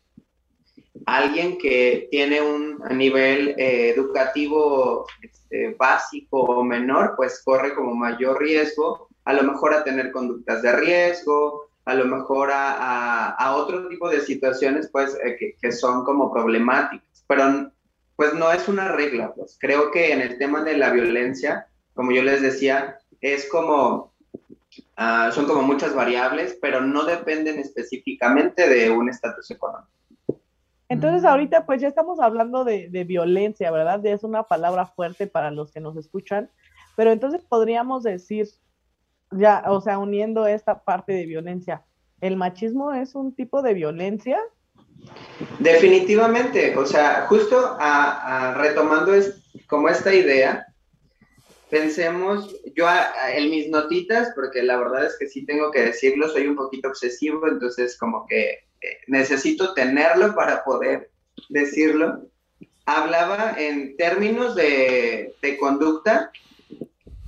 Alguien que tiene un nivel eh, educativo este, básico o menor, pues corre como mayor riesgo, a lo mejor a tener conductas de riesgo, a lo mejor a, otro tipo de situaciones, pues, eh, que, son como problemáticas. Pero pues no es una regla, pues creo que en el tema de la violencia, como yo les decía, es como, ah, son como muchas variables, pero no dependen específicamente de un estatus económico. Entonces ahorita pues ya estamos hablando de, de, violencia, ¿verdad? Es una palabra fuerte para los que nos escuchan, pero entonces podríamos decir, ya, o sea, uniendo esta parte de violencia, ¿el machismo es un tipo de violencia? Definitivamente, o sea, justo a, retomando es, como esta idea, pensemos, yo en mis notitas, porque la verdad es que sí tengo que decirlo, soy un poquito obsesivo, entonces como que necesito tenerlo para poder decirlo. Hablaba en términos de, conducta,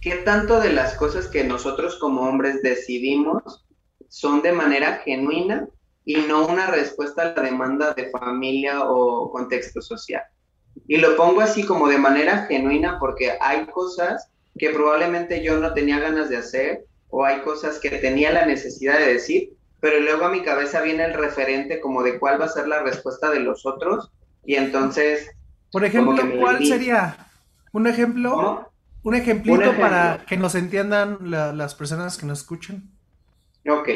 ¿qué tanto de las cosas que nosotros como hombres decidimos son de manera genuina y no una respuesta a la demanda de familia o contexto social. Y lo pongo así como de manera genuina porque hay cosas que probablemente yo no tenía ganas de hacer o hay cosas que tenía la necesidad de decir, pero luego a mi cabeza viene el referente como de cuál va a ser la respuesta de los otros y entonces... Por ejemplo, ¿cuál sería un ejemplo? Un ejemplito para que nos entiendan las personas que nos escuchan. Ok.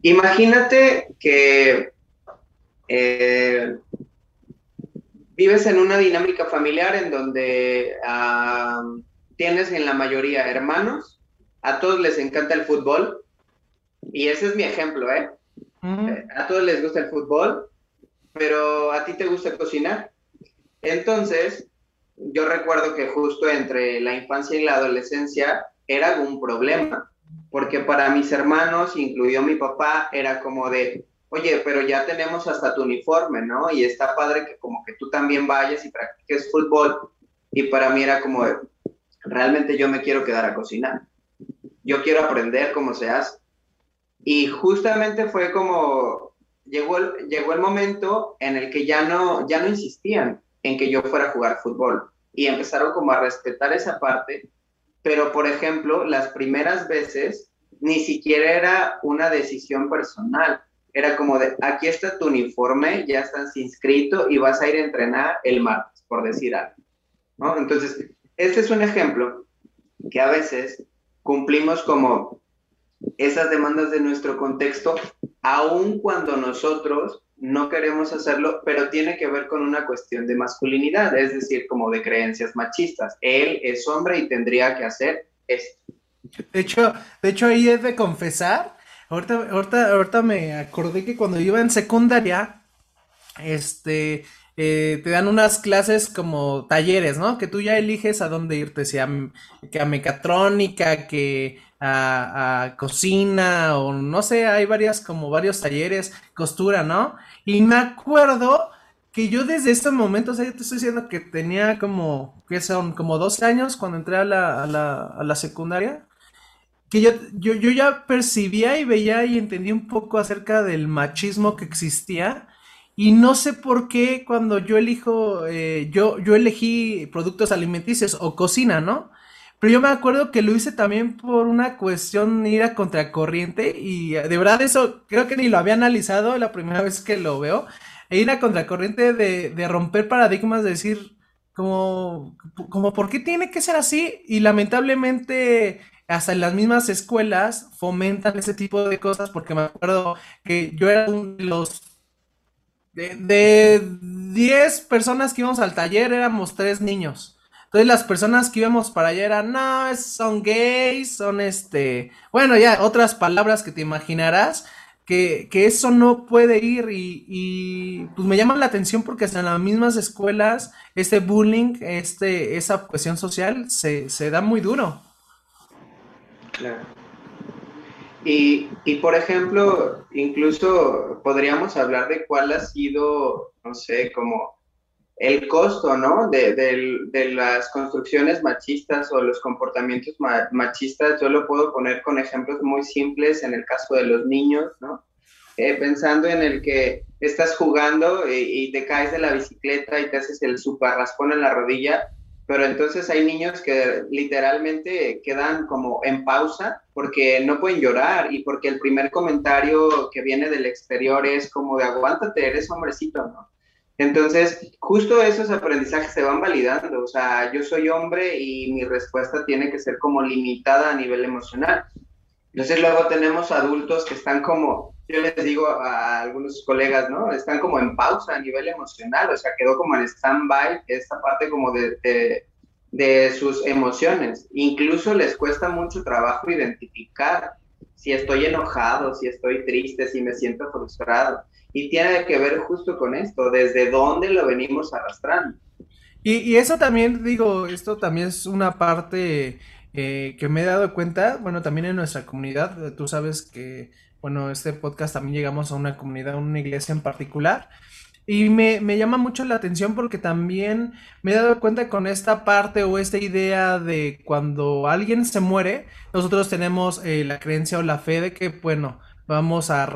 Imagínate que eh, vives en una dinámica familiar en donde ah, tienes en la mayoría hermanos, a todos les encanta el fútbol, y ese es mi ejemplo, ¿eh? ¿eh? A todos les gusta el fútbol, pero a ti te gusta cocinar. Entonces, yo recuerdo que justo entre la infancia y la adolescencia era un problema, porque para mis hermanos, incluido mi papá, era como de, oye, pero ya tenemos hasta tu uniforme, ¿no? Y está padre que como que tú también vayas y practiques fútbol. Y para mí era como, realmente yo me quiero quedar a cocinar. Yo quiero aprender cómo se hace. Y justamente fue como, llegó el, llegó el momento en el que ya no, ya no insistían en que yo fuera a jugar fútbol. Y empezaron como a respetar esa parte. Pero, por ejemplo, las primeras veces ni siquiera era una decisión personal era como de, aquí está tu uniforme, ya estás inscrito y vas a ir a entrenar el martes, por decir algo. Entonces, este es un ejemplo que a veces cumplimos como esas demandas de nuestro contexto, aun cuando nosotros no queremos hacerlo, pero tiene que ver con una cuestión de masculinidad, es decir, como de creencias machistas. Él es hombre y tendría que hacer esto. De hecho, de hecho ahí es de confesar Ahorita, ahorita, ahorita me acordé que cuando iba en secundaria, este, eh, te dan unas clases como talleres, ¿no? Que tú ya eliges a dónde irte, si a, que a mecatrónica, que a, cocina, o no sé, hay varias, como varios talleres, costura, ¿no? Y me acuerdo que yo desde este momento, o sea, yo te estoy diciendo que tenía como, que son? Como 12 años cuando entré a la, a la, secundaria que yo, yo, yo ya percibía y veía y entendía un poco acerca del machismo que existía. Y no sé por qué cuando yo elijo, eh, yo, yo elegí productos alimenticios o cocina, ¿no? Pero yo me acuerdo que lo hice también por una cuestión ir a contracorriente y de verdad eso creo que ni lo había analizado la primera vez que lo veo. E ir a contracorriente de, de romper paradigmas, de decir como, como, ¿por qué tiene que ser así? Y lamentablemente hasta en las mismas escuelas fomentan ese tipo de cosas porque me acuerdo que yo era uno de los de 10 personas que íbamos al taller éramos tres niños. Entonces las personas que íbamos para allá eran, no, son gays, son este, bueno, ya otras palabras que te imaginarás, que, que eso no puede ir y, y, pues me llama la atención porque hasta en las mismas escuelas este bullying, este, esa cuestión social se, se da muy duro. Claro. Y, y, por ejemplo, incluso podríamos hablar de cuál ha sido, no sé, como el costo, ¿no? De, de, las construcciones machistas o los comportamientos machistas. Yo lo puedo poner con ejemplos muy simples en el caso de los niños, ¿no? Eh, pensando en el que estás jugando y, te caes de la bicicleta y te haces el super raspón en la rodilla pero entonces hay niños que literalmente quedan como en pausa porque no pueden llorar y porque el primer comentario que viene del exterior es como de aguántate, eres hombrecito, ¿no? Entonces, justo esos aprendizajes se van validando, o sea, yo soy hombre y mi respuesta tiene que ser como limitada a nivel emocional. Entonces luego tenemos adultos que están como, yo les digo a algunos colegas, ¿no? Están como en pausa a nivel emocional, o sea, quedó como en stand-by esta parte como de, de, sus emociones. Incluso les cuesta mucho trabajo identificar si estoy enojado, si estoy triste, si me siento frustrado. Y tiene que ver justo con esto, desde dónde lo venimos arrastrando. Y, y eso también, digo, esto también es una parte eh, que me he dado cuenta, bueno, también en nuestra comunidad, eh, tú sabes que, bueno, este podcast también llegamos a una comunidad, a una iglesia en particular. Y me, me, llama mucho la atención porque también me he dado cuenta con esta parte o esta idea de cuando alguien se muere, nosotros tenemos eh, la creencia o la fe de que, bueno, vamos a,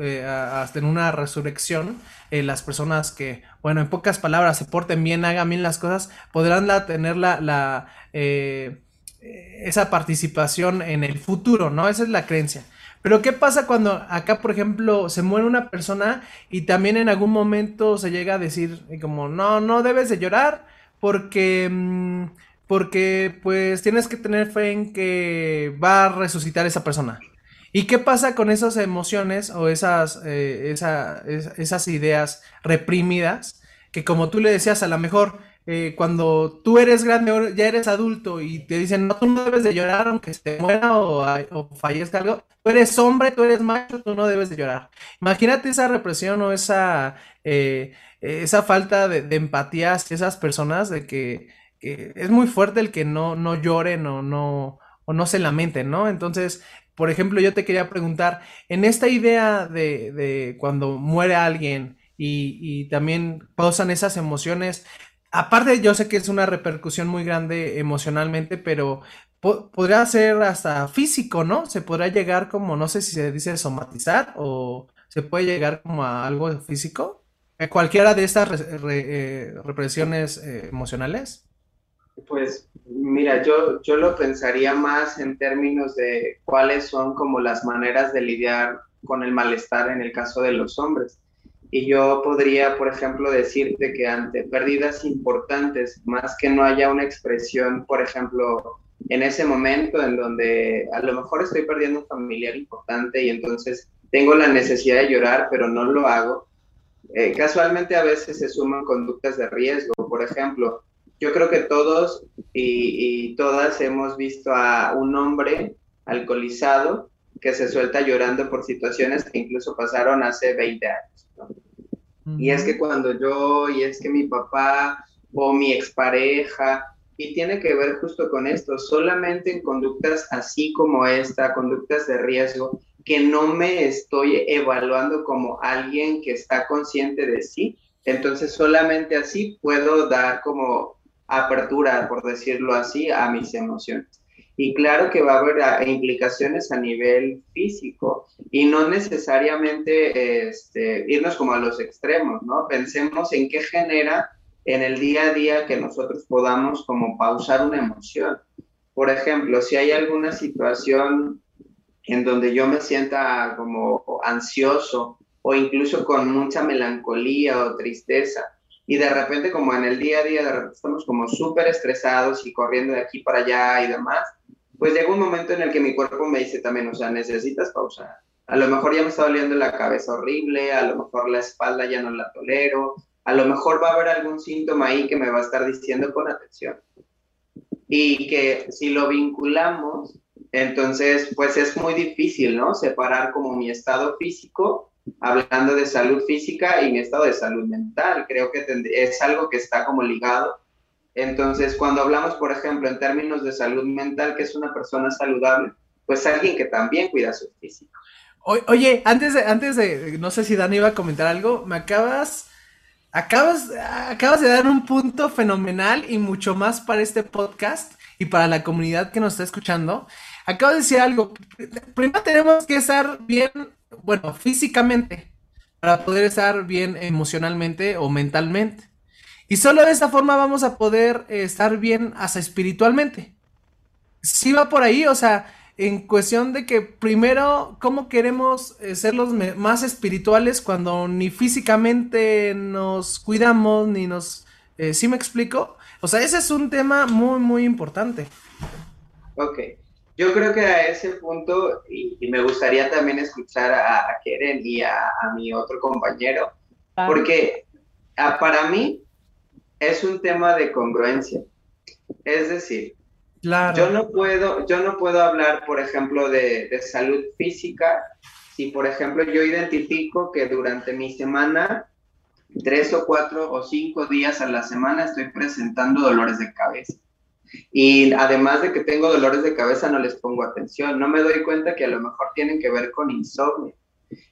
eh, tener una resurrección, eh, las personas que, bueno, en pocas palabras, se porten bien, hagan bien las cosas, podrán tener la, la eh, esa participación en el futuro, ¿no? Esa es la creencia. Pero ¿qué pasa cuando acá, por ejemplo, se muere una persona y también en algún momento se llega a decir como, no, no debes de llorar porque, mm, porque pues tienes que tener fe en que va a resucitar esa persona? ¿Y qué pasa con esas emociones o esas, eh, esas ideas reprimidas? Que como tú le decías, a lo mejor eh, cuando tú eres grande, ya eres adulto y te dicen, no, tú no debes de llorar aunque se muera o, o fallezca algo, tú eres hombre, tú eres macho, tú no debes de llorar. Imagínate esa represión o esa, eh, esa falta de, empatía hacia esas personas de que, es muy fuerte el que no, no lloren o no, o no se lamenten, ¿no? Entonces, por ejemplo, yo te quería preguntar, en esta idea de, cuando muere alguien y, también pausan esas emociones, aparte yo sé que es una repercusión muy grande emocionalmente, pero podría ser hasta físico, ¿no? Se podrá llegar como, no sé si se dice somatizar o se puede llegar como a algo físico. Cualquiera de estas eh, represiones eh, emocionales. Pues mira, yo, yo lo pensaría más en términos de cuáles son como las maneras de lidiar con el malestar en el caso de los hombres. Y yo podría, por ejemplo, decirte que ante pérdidas importantes, más que no haya una expresión, por ejemplo, en ese momento en donde a lo mejor estoy perdiendo un familiar importante y entonces tengo la necesidad de llorar, pero no lo hago. Eh, casualmente a veces se suman conductas de riesgo. Por ejemplo, yo creo que todos y, todas hemos visto a un hombre alcoholizado que se suelta llorando por situaciones que incluso pasaron hace 20 años. Y es que cuando yo, y es que mi papá o mi expareja, y tiene que ver justo con esto, solamente en conductas así como esta, conductas de riesgo, que no me estoy evaluando como alguien que está consciente de sí, entonces solamente así puedo dar como apertura, por decirlo así, a mis emociones. Y claro que va a haber ah, implicaciones a nivel físico y no necesariamente este, irnos como a los extremos, ¿no? Pensemos en qué genera en el día a día que nosotros podamos como pausar una emoción. Por ejemplo, si hay alguna situación en donde yo me sienta como ansioso o incluso con mucha melancolía o tristeza, y de repente como en el día a día estamos como súper estresados y corriendo de aquí para allá y demás, pues llega un momento en el que mi cuerpo me dice también, o sea, necesitas pausar. A lo mejor ya me está doliendo la cabeza horrible, a lo mejor la espalda ya no la tolero, a lo mejor va a haber algún síntoma ahí que me va a estar diciendo con atención. Y que si lo vinculamos, entonces pues es muy difícil, ¿no? Separar como mi estado físico hablando de salud física y mi estado de salud mental. Creo que es algo que está como ligado. Entonces, cuando hablamos, por ejemplo, en términos de salud mental, que es una persona saludable, pues alguien que también cuida su físico. Oye, antes de, antes de, no sé si Dani iba a comentar algo, me acabas, acabas, acabas de dar un punto fenomenal y mucho más para este podcast y para la comunidad que nos está escuchando. Acabas de decir algo. Primero tenemos que estar bien bueno, físicamente, para poder estar bien emocionalmente o mentalmente. Y solo de esta forma vamos a poder eh, estar bien hasta espiritualmente. Sí va por ahí, o sea, en cuestión de que primero, ¿cómo queremos eh, ser los más espirituales cuando ni físicamente nos cuidamos, ni nos... Eh, ¿Sí me explico? O sea, ese es un tema muy, muy importante. Ok. Yo creo que a ese punto, y, me gustaría también escuchar a, Keren y a, mi otro compañero, porque para mí es un tema de congruencia. Es decir, yo, no puedo, yo no puedo hablar, por ejemplo, de, de salud física si, por ejemplo, yo identifico que durante mi semana tres o cuatro o cinco días a la semana estoy presentando dolores de cabeza. Y además de que tengo dolores de cabeza, no les pongo atención. No me doy cuenta que a lo mejor tienen que ver con insomnio.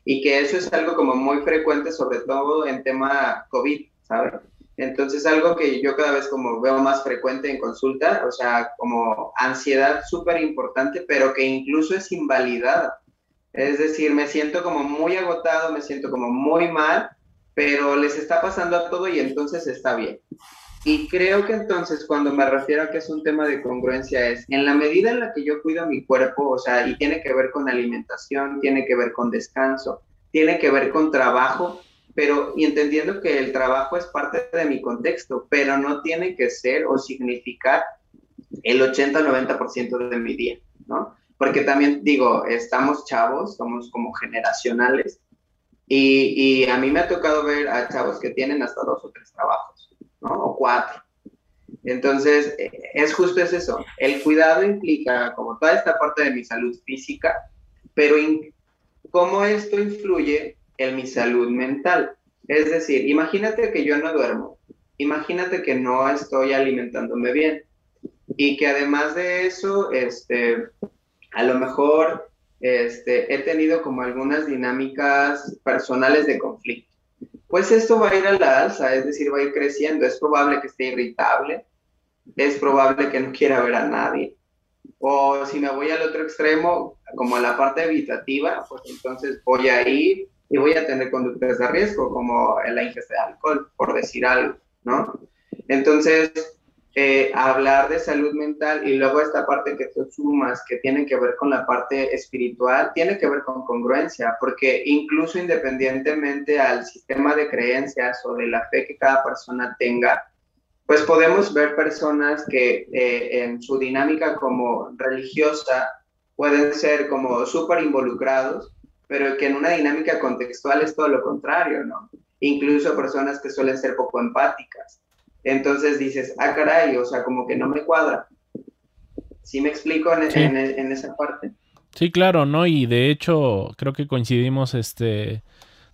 Y que eso es algo como muy frecuente, sobre todo en tema COVID, ¿sabes? Entonces, algo que yo cada vez como veo más frecuente en consulta, o sea, como ansiedad súper importante, pero que incluso es invalidada. Es decir, me siento como muy agotado, me siento como muy mal, pero les está pasando a todo y entonces está bien. Y creo que entonces cuando me refiero a que es un tema de congruencia es, en la medida en la que yo cuido mi cuerpo, o sea, y tiene que ver con alimentación, tiene que ver con descanso, tiene que ver con trabajo, pero y entendiendo que el trabajo es parte de mi contexto, pero no tiene que ser o significar el 80-90% de mi día, ¿no? Porque también digo, estamos chavos, somos como generacionales, y, y a mí me ha tocado ver a chavos que tienen hasta dos o tres trabajos. O cuatro. Entonces, es justo es eso. El cuidado implica como toda esta parte de mi salud física, pero cómo esto influye en mi salud mental. Es decir, imagínate que yo no duermo, imagínate que no estoy alimentándome bien y que además de eso, este, a lo mejor este, he tenido como algunas dinámicas personales de conflicto pues esto va a ir a la alza, es decir, va a ir creciendo. Es probable que esté irritable, es probable que no quiera ver a nadie. O si me voy al otro extremo, como la parte evitativa, pues entonces voy a ir y voy a tener conductas de riesgo, como la ingesta de alcohol, por decir algo, ¿no? Entonces, eh, hablar de salud mental y luego esta parte que tú sumas, que tiene que ver con la parte espiritual, tiene que ver con congruencia, porque incluso independientemente al sistema de creencias o de la fe que cada persona tenga, pues podemos ver personas que eh, en su dinámica como religiosa pueden ser como súper involucrados, pero que en una dinámica contextual es todo lo contrario, ¿no? Incluso personas que suelen ser poco empáticas entonces dices, ah, caray, o sea, como que no me cuadra. ¿Sí me explico en, en esa parte? Sí, claro, ¿no? Y de hecho, creo que coincidimos este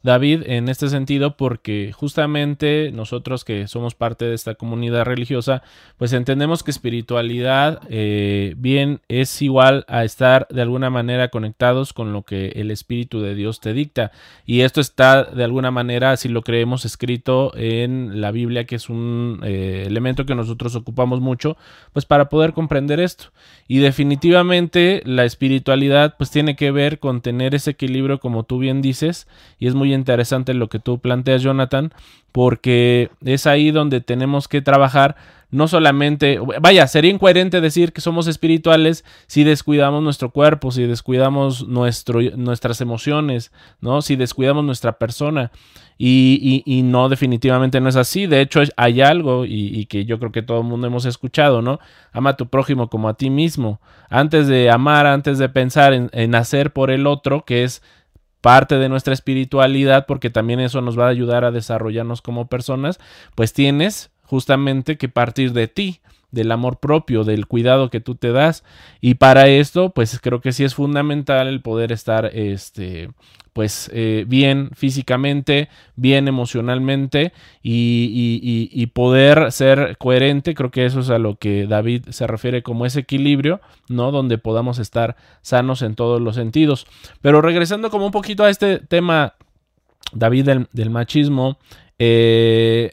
David en este sentido porque justamente nosotros que somos parte de esta comunidad religiosa, pues entendemos que espiritualidad eh, bien es igual a estar de alguna manera conectados con lo que el Espíritu de Dios te dicta. Y esto está de alguna manera, si lo creemos, escrito en la Biblia, que es un eh, elemento que nosotros ocupamos mucho, pues para poder comprender esto. Y definitivamente la espiritualidad pues tiene que ver con tener ese equilibrio como tú bien dices y es muy interesante lo que tú planteas, Jonathan, porque es ahí donde tenemos que trabajar no solamente, vaya, sería incoherente decir que somos espirituales si descuidamos nuestro cuerpo, si descuidamos nuestro, nuestras emociones, ¿no? Si descuidamos nuestra persona. Y, y, no, definitivamente no es así. De hecho, hay algo y, que yo creo que todo el mundo hemos escuchado, ¿no? Ama a tu prójimo como a ti mismo. Antes de amar, antes de pensar en, en hacer por el otro, que es parte de nuestra espiritualidad, porque también eso nos va a ayudar a desarrollarnos como personas, pues tienes justamente que partir de ti, del amor propio, del cuidado que tú te das. Y para esto, pues creo que sí es fundamental el poder estar, este, pues eh, bien físicamente, bien emocionalmente y, poder ser coherente. Creo que eso es a lo que David se refiere como ese equilibrio, ¿no? Donde podamos estar sanos en todos los sentidos. Pero regresando como un poquito a este tema, David, del, machismo, eh,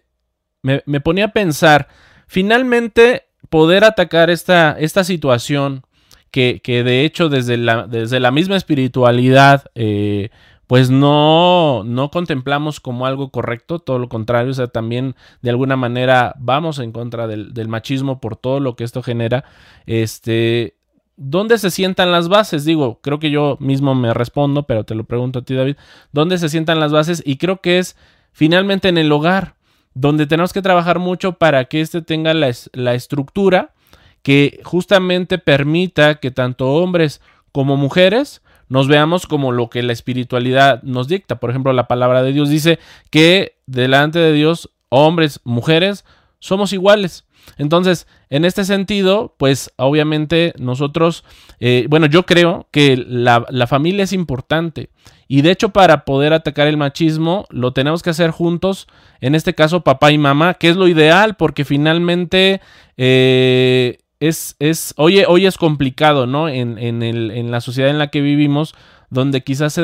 me, me ponía a pensar, finalmente poder atacar esta, esta situación que, de hecho desde la, desde la misma espiritualidad eh, pues no, no contemplamos como algo correcto, todo lo contrario, o sea, también de alguna manera vamos en contra del, del machismo por todo lo que esto genera, este, ¿Dónde se sientan las bases? Digo, creo que yo mismo me respondo, pero te lo pregunto a ti, David. ¿Dónde se sientan las bases? Y creo que es finalmente en el hogar donde tenemos que trabajar mucho para que éste tenga la, estructura que justamente permita que tanto hombres como mujeres nos veamos como lo que la espiritualidad nos dicta. Por ejemplo, la palabra de Dios dice que delante de Dios, hombres, mujeres, somos iguales. Entonces, en este sentido, pues obviamente nosotros, eh, bueno, yo creo que la, la, familia es importante y de hecho para poder atacar el machismo lo tenemos que hacer juntos, en este caso papá y mamá, que es lo ideal porque finalmente eh, es, es, hoy, hoy es complicado, ¿no? En, en, el, en la sociedad en la que vivimos donde quizás se,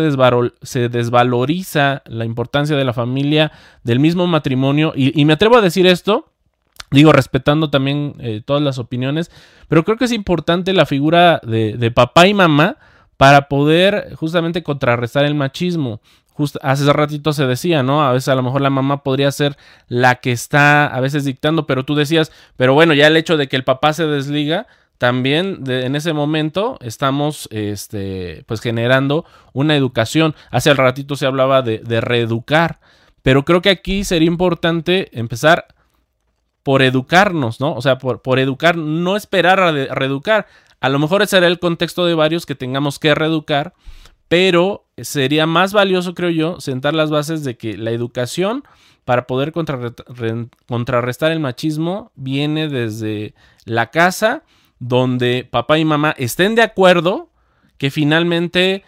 se, desvaloriza la importancia de la familia, del mismo matrimonio. y, me atrevo a decir esto Digo, respetando también eh, todas las opiniones, pero creo que es importante la figura de, papá y mamá para poder justamente contrarrestar el machismo. hace ratito se decía, ¿no? A veces a lo mejor la mamá podría ser la que está a veces dictando, pero tú decías, pero bueno, ya el hecho de que el papá se desliga, también en ese momento estamos este, pues generando una educación. Hace al ratito se hablaba de, de reeducar, pero creo que aquí sería importante empezar por educarnos, ¿no? O sea, por, por educar, no esperar a reeducar. A lo mejor ese será el contexto de varios que tengamos que reeducar, pero sería más valioso, creo yo, sentar las bases de que la educación para poder contrarrestar el machismo viene desde la casa, donde papá y mamá estén de acuerdo que finalmente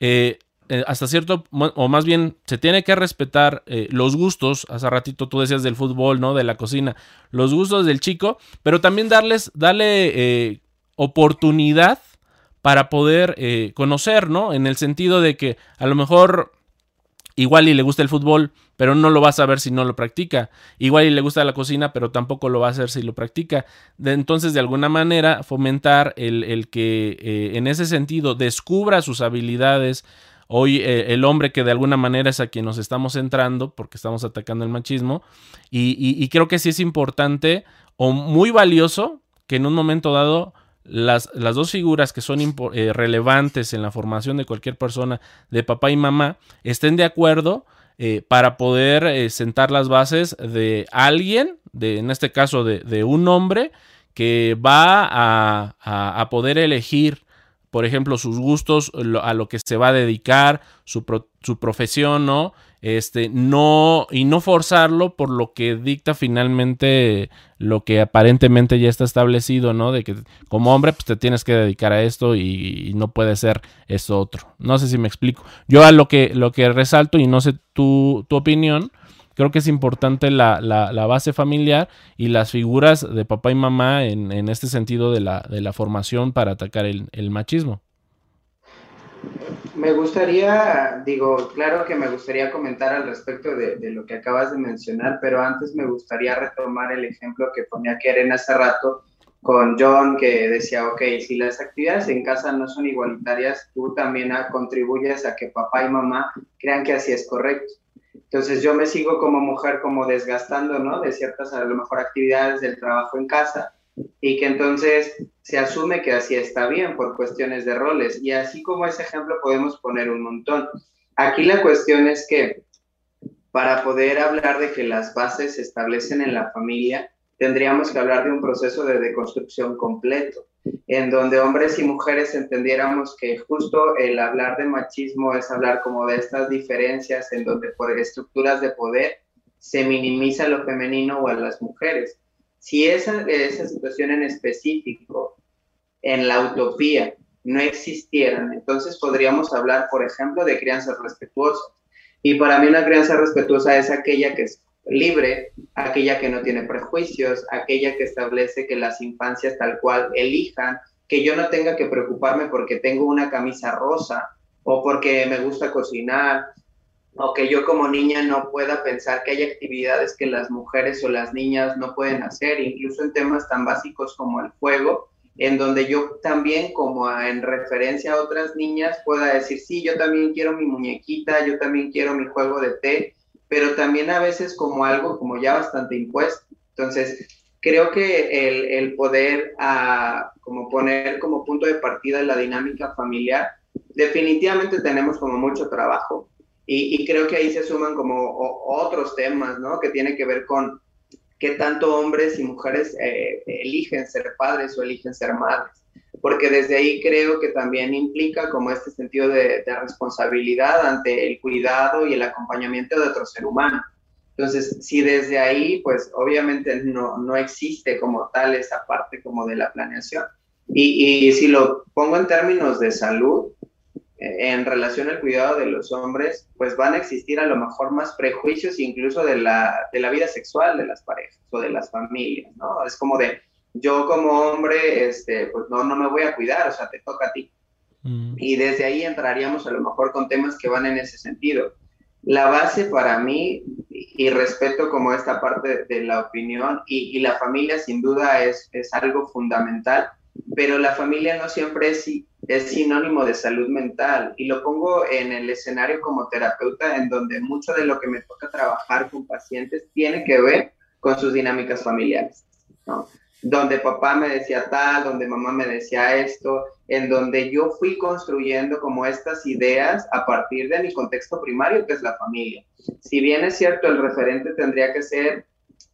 eh, eh, hasta cierto, o más bien se tiene que respetar eh, los gustos, hace ratito tú decías del fútbol, ¿no? De la cocina, los gustos del chico, pero también darles, darle eh, oportunidad para poder conocer, ¿no? En el sentido de que a lo mejor igual y le gusta el fútbol, pero no lo va a saber si no lo practica. Igual y le gusta la cocina, pero tampoco lo va a hacer si lo practica. entonces, de alguna manera, fomentar el, el que en ese sentido descubra sus habilidades, Hoy eh, el hombre que de alguna manera es a quien nos estamos centrando porque estamos atacando el machismo y, creo que sí es importante o muy valioso que en un momento dado las, las dos figuras que son eh, relevantes en la formación de cualquier persona, de papá y mamá, estén de acuerdo eh, para poder sentar las bases de alguien, de, en este caso de, un hombre, que va a, a poder elegir por ejemplo, sus gustos, a lo que se va a dedicar, su, su, profesión, ¿no? Este, no, y no forzarlo por lo que dicta finalmente lo que aparentemente ya está establecido, ¿no? De que como hombre, pues te tienes que dedicar a esto y, no puede ser eso otro. No sé si me explico. Yo a lo que, lo que resalto, y no sé tu, tu opinión, creo que es importante la, la, base familiar y las figuras de papá y mamá en, en este sentido de la, de la, formación para atacar el, el, machismo. Me gustaría, digo, claro que me gustaría comentar al respecto de, lo que acabas de mencionar, pero antes me gustaría retomar el ejemplo que ponía Keren hace rato con John, que decía, ok, si las actividades en casa no son igualitarias, tú también contribuyes a que papá y mamá crean que así es correcto. Entonces yo me sigo como mujer como desgastando, ¿no? De ciertas a lo mejor actividades del trabajo en casa y que entonces se asume que así está bien por cuestiones de roles. Y así como ese ejemplo podemos poner un montón. Aquí la cuestión es que para poder hablar de que las bases se establecen en la familia, tendríamos que hablar de un proceso de deconstrucción completo en donde hombres y mujeres entendiéramos que justo el hablar de machismo es hablar como de estas diferencias en donde por estructuras de poder se minimiza lo femenino o a las mujeres. Si esa, esa situación en específico en la utopía no existieran, entonces podríamos hablar, por ejemplo, de crianza respetuosa. Y para mí una crianza respetuosa es aquella que es libre, aquella que no tiene prejuicios, aquella que establece que las infancias tal cual elijan, que yo no tenga que preocuparme porque tengo una camisa rosa o porque me gusta cocinar o que yo como niña no pueda pensar que hay actividades que las mujeres o las niñas no pueden hacer, incluso en temas tan básicos como el juego, en donde yo también como en referencia a otras niñas pueda decir, sí, yo también quiero mi muñequita, yo también quiero mi juego de té, pero también a veces como algo como ya bastante impuesto. Entonces, creo que el, el poder ah, como poner como punto de partida la dinámica familiar, definitivamente tenemos como mucho trabajo y, y creo que ahí se suman como otros temas, ¿no? Que tiene que ver con qué tanto hombres y mujeres eh, eligen ser padres o eligen ser madres porque desde ahí creo que también implica como este sentido de, responsabilidad ante el cuidado y el acompañamiento de otro ser humano. Entonces, si desde ahí, pues obviamente no, no existe como tal esa parte como de la planeación. Y, y si lo pongo en términos de salud, en relación al cuidado de los hombres, pues van a existir a lo mejor más prejuicios incluso de la, de la vida sexual de las parejas o de las familias, ¿no? Es como de, yo como hombre, este, pues no, no me voy a cuidar, o sea, te toca a ti. Mm. Y desde ahí entraríamos a lo mejor con temas que van en ese sentido. La base para mí, y respeto como esta parte de la opinión, y, y la familia sin duda es, es algo fundamental, pero la familia no siempre es es sinónimo de salud mental y lo pongo en el escenario como terapeuta en donde mucho de lo que me toca trabajar con pacientes tiene que ver con sus dinámicas familiares, ¿no? Donde papá me decía tal, donde mamá me decía esto, en donde yo fui construyendo como estas ideas a partir de mi contexto primario, que es la familia. Si bien es cierto, el referente tendría que ser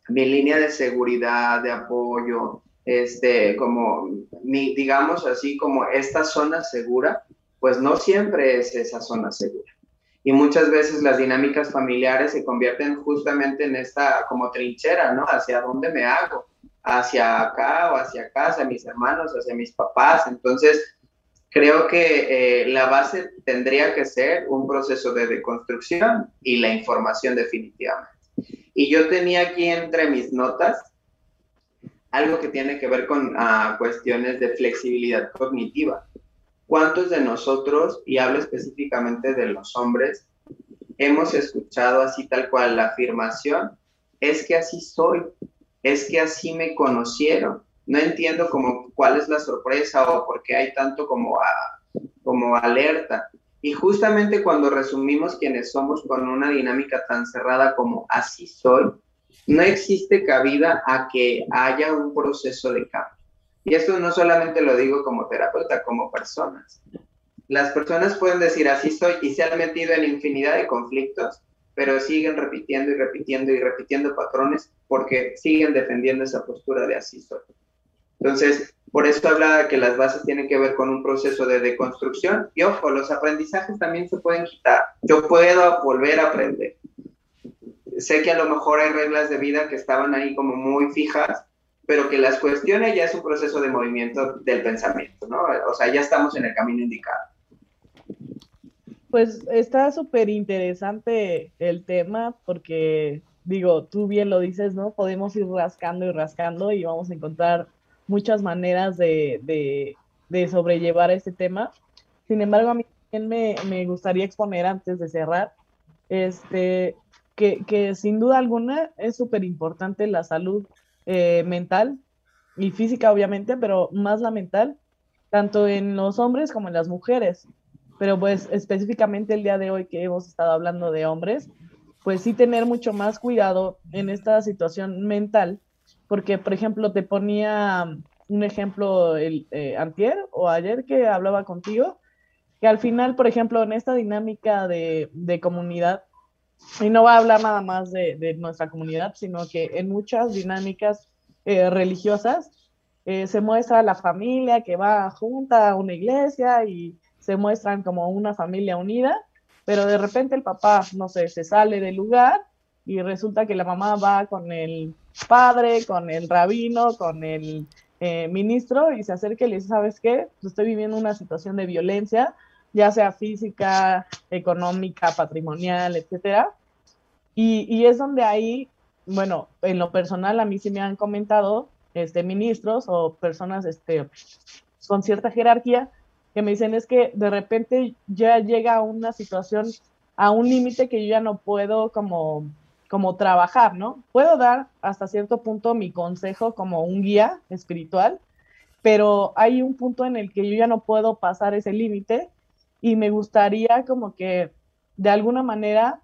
mi línea de seguridad, de apoyo, este, como, mi, digamos así, como esta zona segura, pues no siempre es esa zona segura. Y muchas veces las dinámicas familiares se convierten justamente en esta como trinchera, ¿no? Hacia dónde me hago, hacia acá o hacia acá, hacia mis hermanos, hacia mis papás. Entonces, creo que eh, la base tendría que ser un proceso de deconstrucción y la información definitivamente. Y yo tenía aquí entre mis notas algo que tiene que ver con ah, cuestiones de flexibilidad cognitiva. ¿Cuántos de nosotros, y hablo específicamente de los hombres, hemos escuchado así tal cual la afirmación, es que así soy, es que así me conocieron? No entiendo como cuál es la sorpresa o por qué hay tanto como, como alerta. Y justamente cuando resumimos quienes somos con una dinámica tan cerrada como así soy, no existe cabida a que haya un proceso de cambio. Y esto no solamente lo digo como terapeuta, como personas. Las personas pueden decir así soy y se han metido en infinidad de conflictos, pero siguen repitiendo y repitiendo y repitiendo patrones porque siguen defendiendo esa postura de así soy. Entonces, por eso hablaba que las bases tienen que ver con un proceso de deconstrucción y ojo, los aprendizajes también se pueden quitar. Yo puedo volver a aprender sé que a lo mejor hay reglas de vida que estaban ahí como muy fijas, pero que las cuestiones ya es un proceso de movimiento del pensamiento, ¿no? O sea, ya estamos en el camino indicado. Pues está súper interesante el tema porque, digo, tú bien lo dices, ¿no? Podemos ir rascando y rascando y vamos a encontrar muchas maneras de, de, sobrellevar este tema. Sin embargo, a mí me, me gustaría exponer antes de cerrar este, que, sin duda alguna es súper importante la salud eh, mental y física, obviamente, pero más la mental, tanto en los hombres como en las mujeres. Pero pues específicamente el día de hoy que hemos estado hablando de hombres, pues sí tener mucho más cuidado en esta situación mental, porque por ejemplo te ponía un ejemplo el eh, antier o ayer que hablaba contigo, que al final, por ejemplo, en esta dinámica de, de comunidad, y no va a hablar nada más de, nuestra comunidad, sino que en muchas dinámicas eh, religiosas eh, se muestra la familia que va junta a una iglesia y se muestran como una familia unida, pero de repente el papá, no sé, se sale del lugar y resulta que la mamá va con el padre, con el rabino, con el eh, ministro y se acerca y le dice, ¿sabes qué? Estoy viviendo una situación de violencia, ya sea física, económica, patrimonial, etcétera. Y, y, es donde ahí, bueno, en lo personal a mí sí me han comentado este, ministros o personas este, con cierta jerarquía que me dicen es que de repente ya llega a una situación, a un límite que yo ya no puedo como, como trabajar, ¿no? Puedo dar hasta cierto punto mi consejo como un guía espiritual, pero hay un punto en el que yo ya no puedo pasar ese límite y me gustaría como que de alguna manera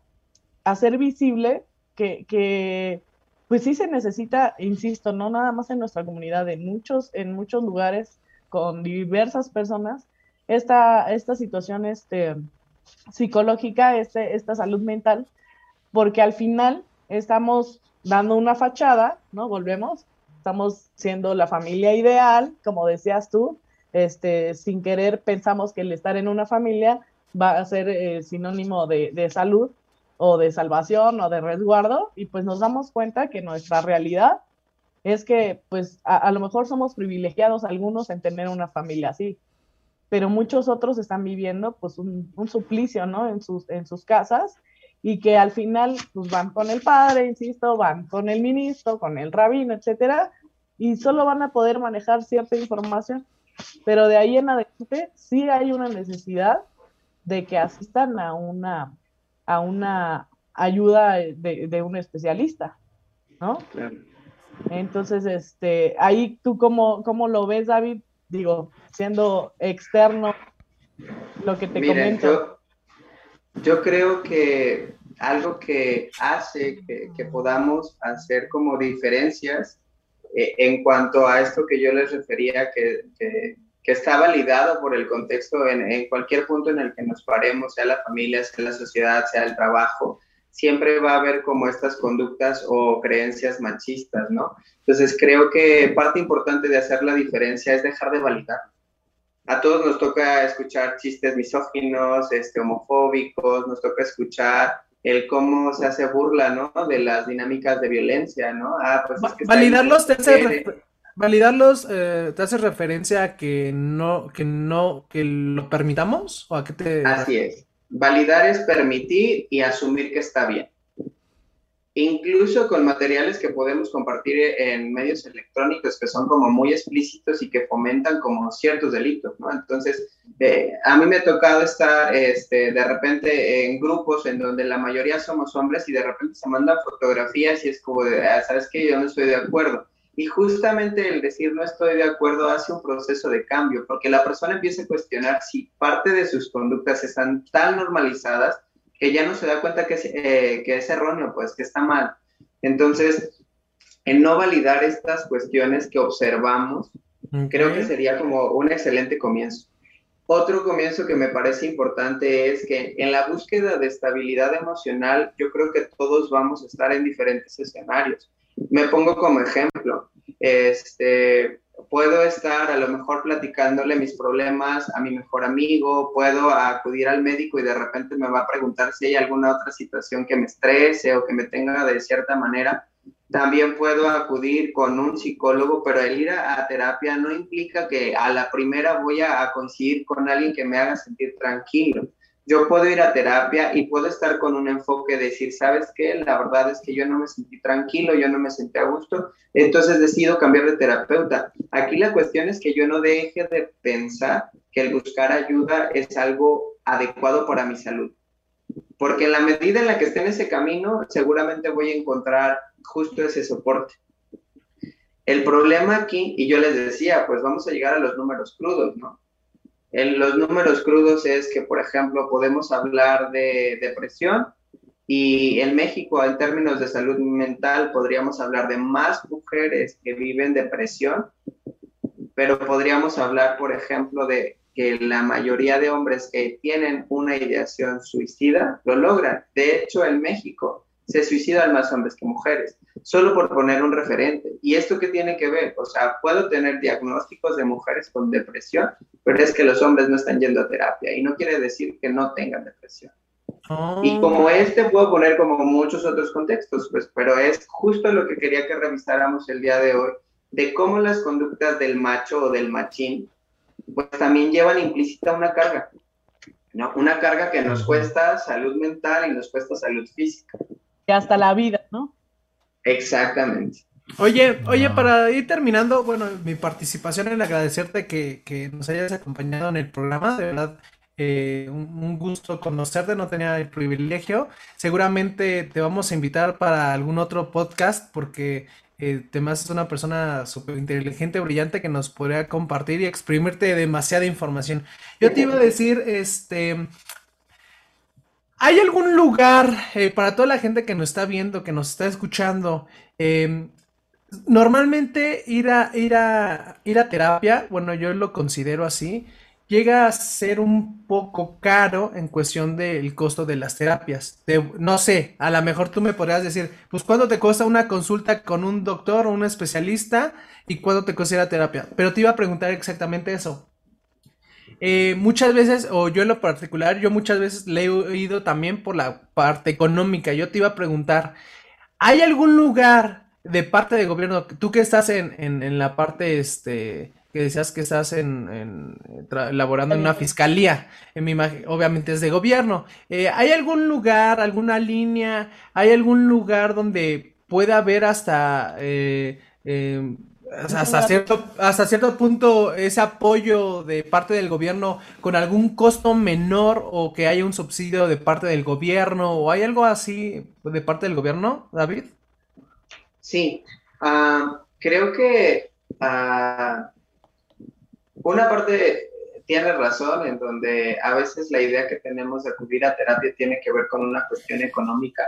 hacer visible que, pues sí se necesita, insisto, no nada más en nuestra comunidad, en muchos, en muchos lugares con diversas personas, esta, esta situación este, psicológica, este, esta salud mental, porque al final estamos dando una fachada, ¿no? Volvemos, estamos siendo la familia ideal, como decías tú, este, sin querer pensamos que el estar en una familia va a ser eh, sinónimo de, salud o de salvación o de resguardo y pues nos damos cuenta que nuestra realidad es que pues a, lo mejor somos privilegiados algunos en tener una familia así, pero muchos otros están viviendo pues un, suplicio, ¿no? En sus, en sus casas y que al final pues van con el padre, insisto, van con el ministro, con el rabino, etcétera, y solo van a poder manejar cierta información pero de ahí en adelante sí hay una necesidad de que asistan a una, a una ayuda de, un especialista, ¿no? Entonces, este, ahí tú cómo, cómo lo ves, David, digo, siendo externo lo que te comento. Yo, creo que algo que hace que, podamos hacer como diferencias eh, en cuanto a esto que yo les refería, que, está validado por el contexto en, en, cualquier punto en el que nos paremos, sea la familia, sea la sociedad, sea el trabajo, siempre va a haber como estas conductas o creencias machistas, ¿no? Entonces creo que parte importante de hacer la diferencia es dejar de validar. A todos nos toca escuchar chistes misóginos, este, homofóbicos, nos toca escuchar el cómo se hace burla, ¿no? De las dinámicas de violencia, ¿no? Ah, pues validarlos te hace, validarlos eh, te hace referencia a que no, que no, que lo permitamos o a qué te. Así es. Validar es permitir y asumir que está bien. Incluso con materiales que podemos compartir en medios electrónicos que son como muy explícitos y que fomentan como ciertos delitos, ¿no? Entonces, eh, a mí me ha tocado estar este, de repente en grupos en donde la mayoría somos hombres y de repente se mandan fotografías y es como de, ah, ¿sabes qué? Yo no estoy de acuerdo y justamente el decir no estoy de acuerdo hace un proceso de cambio, porque la persona empieza a cuestionar si parte de sus conductas están tan normalizadas que ya no se da cuenta que es, eh, que es erróneo, pues que está mal. Entonces, en no validar estas cuestiones que observamos, creo que sería como un excelente comienzo. Otro comienzo que me parece importante es que en la búsqueda de estabilidad emocional, yo creo que todos vamos a estar en diferentes escenarios. Me pongo como ejemplo, este, puedo estar a lo mejor platicándole mis problemas a mi mejor amigo, puedo acudir al médico y de repente me va a preguntar si hay alguna otra situación que me estrese o que me tenga de cierta manera. También puedo acudir con un psicólogo, pero el ir a, terapia no implica que a la primera voy a, a coincidir con alguien que me haga sentir tranquilo yo puedo ir a terapia y puedo estar con un enfoque de decir, ¿sabes qué? La verdad es que yo no me sentí tranquilo, yo no me sentí a gusto, entonces decido cambiar de terapeuta. Aquí la cuestión es que yo no deje de pensar que el buscar ayuda es algo adecuado para mi salud. Porque en la medida en la que esté en ese camino, seguramente voy a encontrar justo ese soporte. El problema aquí, y yo les decía, pues vamos a llegar a los números crudos, ¿no? En los números crudos es que, por ejemplo, podemos hablar de depresión y en México, en términos de salud mental, podríamos hablar de más mujeres que viven depresión, pero podríamos hablar, por ejemplo, de que la mayoría de hombres que tienen una ideación suicida lo logran. De hecho, en México se suicidan más hombres que mujeres, solo por poner un referente. ¿Y esto qué tiene que ver? O sea, puedo tener diagnósticos de mujeres con depresión, pero es que los hombres no están yendo a terapia y no quiere decir que no tengan depresión. Y oh. como este puedo poner como muchos otros contextos, pues, pero es justo lo que quería que revisáramos el día de hoy, de cómo las conductas del macho o del machín, pues también llevan implícita una carga, ¿no? Una carga que nos cuesta salud mental y nos cuesta salud física hasta la vida, ¿no? Exactamente. Oye, oye, para ir terminando, bueno, mi participación en agradecerte que, nos hayas acompañado en el programa, de verdad, eh, un, gusto conocerte, no tenía el privilegio. Seguramente te vamos a invitar para algún otro podcast porque eh, te es una persona súper inteligente, brillante que nos podría compartir y exprimirte demasiada información. Yo te iba a decir, este, ¿Hay algún lugar eh, para toda la gente que nos está viendo, que nos está escuchando? Em, normalmente ir a, ir, a, ir a terapia, bueno, yo lo considero así, llega a ser un poco caro en cuestión del costo de las terapias. no sé, a lo mejor tú me podrías decir, pues cuánto te cuesta una consulta con un doctor o un especialista y cuánto te cuesta la terapia. Pero te iba a preguntar exactamente eso. Eh, muchas veces, o yo en lo particular, yo muchas veces le he oído también por la parte económica. Yo te iba a preguntar, ¿hay algún lugar de parte del gobierno, tú que estás en, en, la parte, este, que decías que estás en, en laborando en una fiscalía, en mi obviamente es de gobierno, eh, ¿hay algún lugar, alguna línea, hay algún lugar donde pueda haber hasta... Eh, hasta cierto, hasta cierto punto ese apoyo de parte del gobierno con algún costo menor o que haya un subsidio de parte del gobierno o hay algo así de parte del gobierno, David? Sí, ah, creo que ah, una parte tiene razón en donde a veces la idea que tenemos de acudir a terapia tiene que ver con una cuestión económica.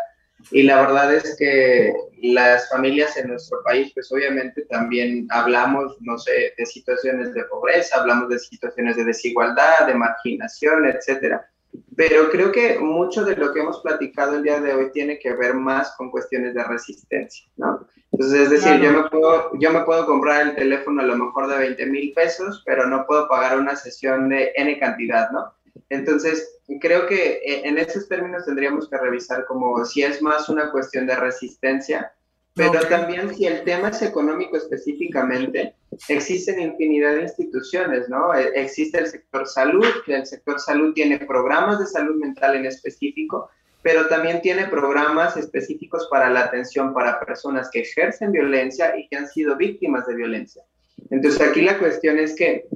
Y la verdad es que las familias en nuestro país, pues obviamente también hablamos, no sé, de situaciones de pobreza, hablamos de situaciones de desigualdad, de marginación, etcétera. Pero creo que mucho de lo que hemos platicado el día de hoy tiene que ver más con cuestiones de resistencia, ¿no? Entonces, es decir, yo, me puedo, yo me puedo comprar el teléfono a lo mejor de 20 mil pesos, pero no puedo pagar una sesión de N cantidad, ¿no? Entonces, creo que eh, en esos términos tendríamos que revisar como si es más una cuestión de resistencia, pero también si el tema es económico específicamente, existen infinidad de instituciones, ¿no? E, existe el sector salud, que el sector salud tiene programas de salud mental en específico, pero también tiene programas específicos para la atención para personas que ejercen violencia y que han sido víctimas de violencia. Entonces aquí la cuestión es que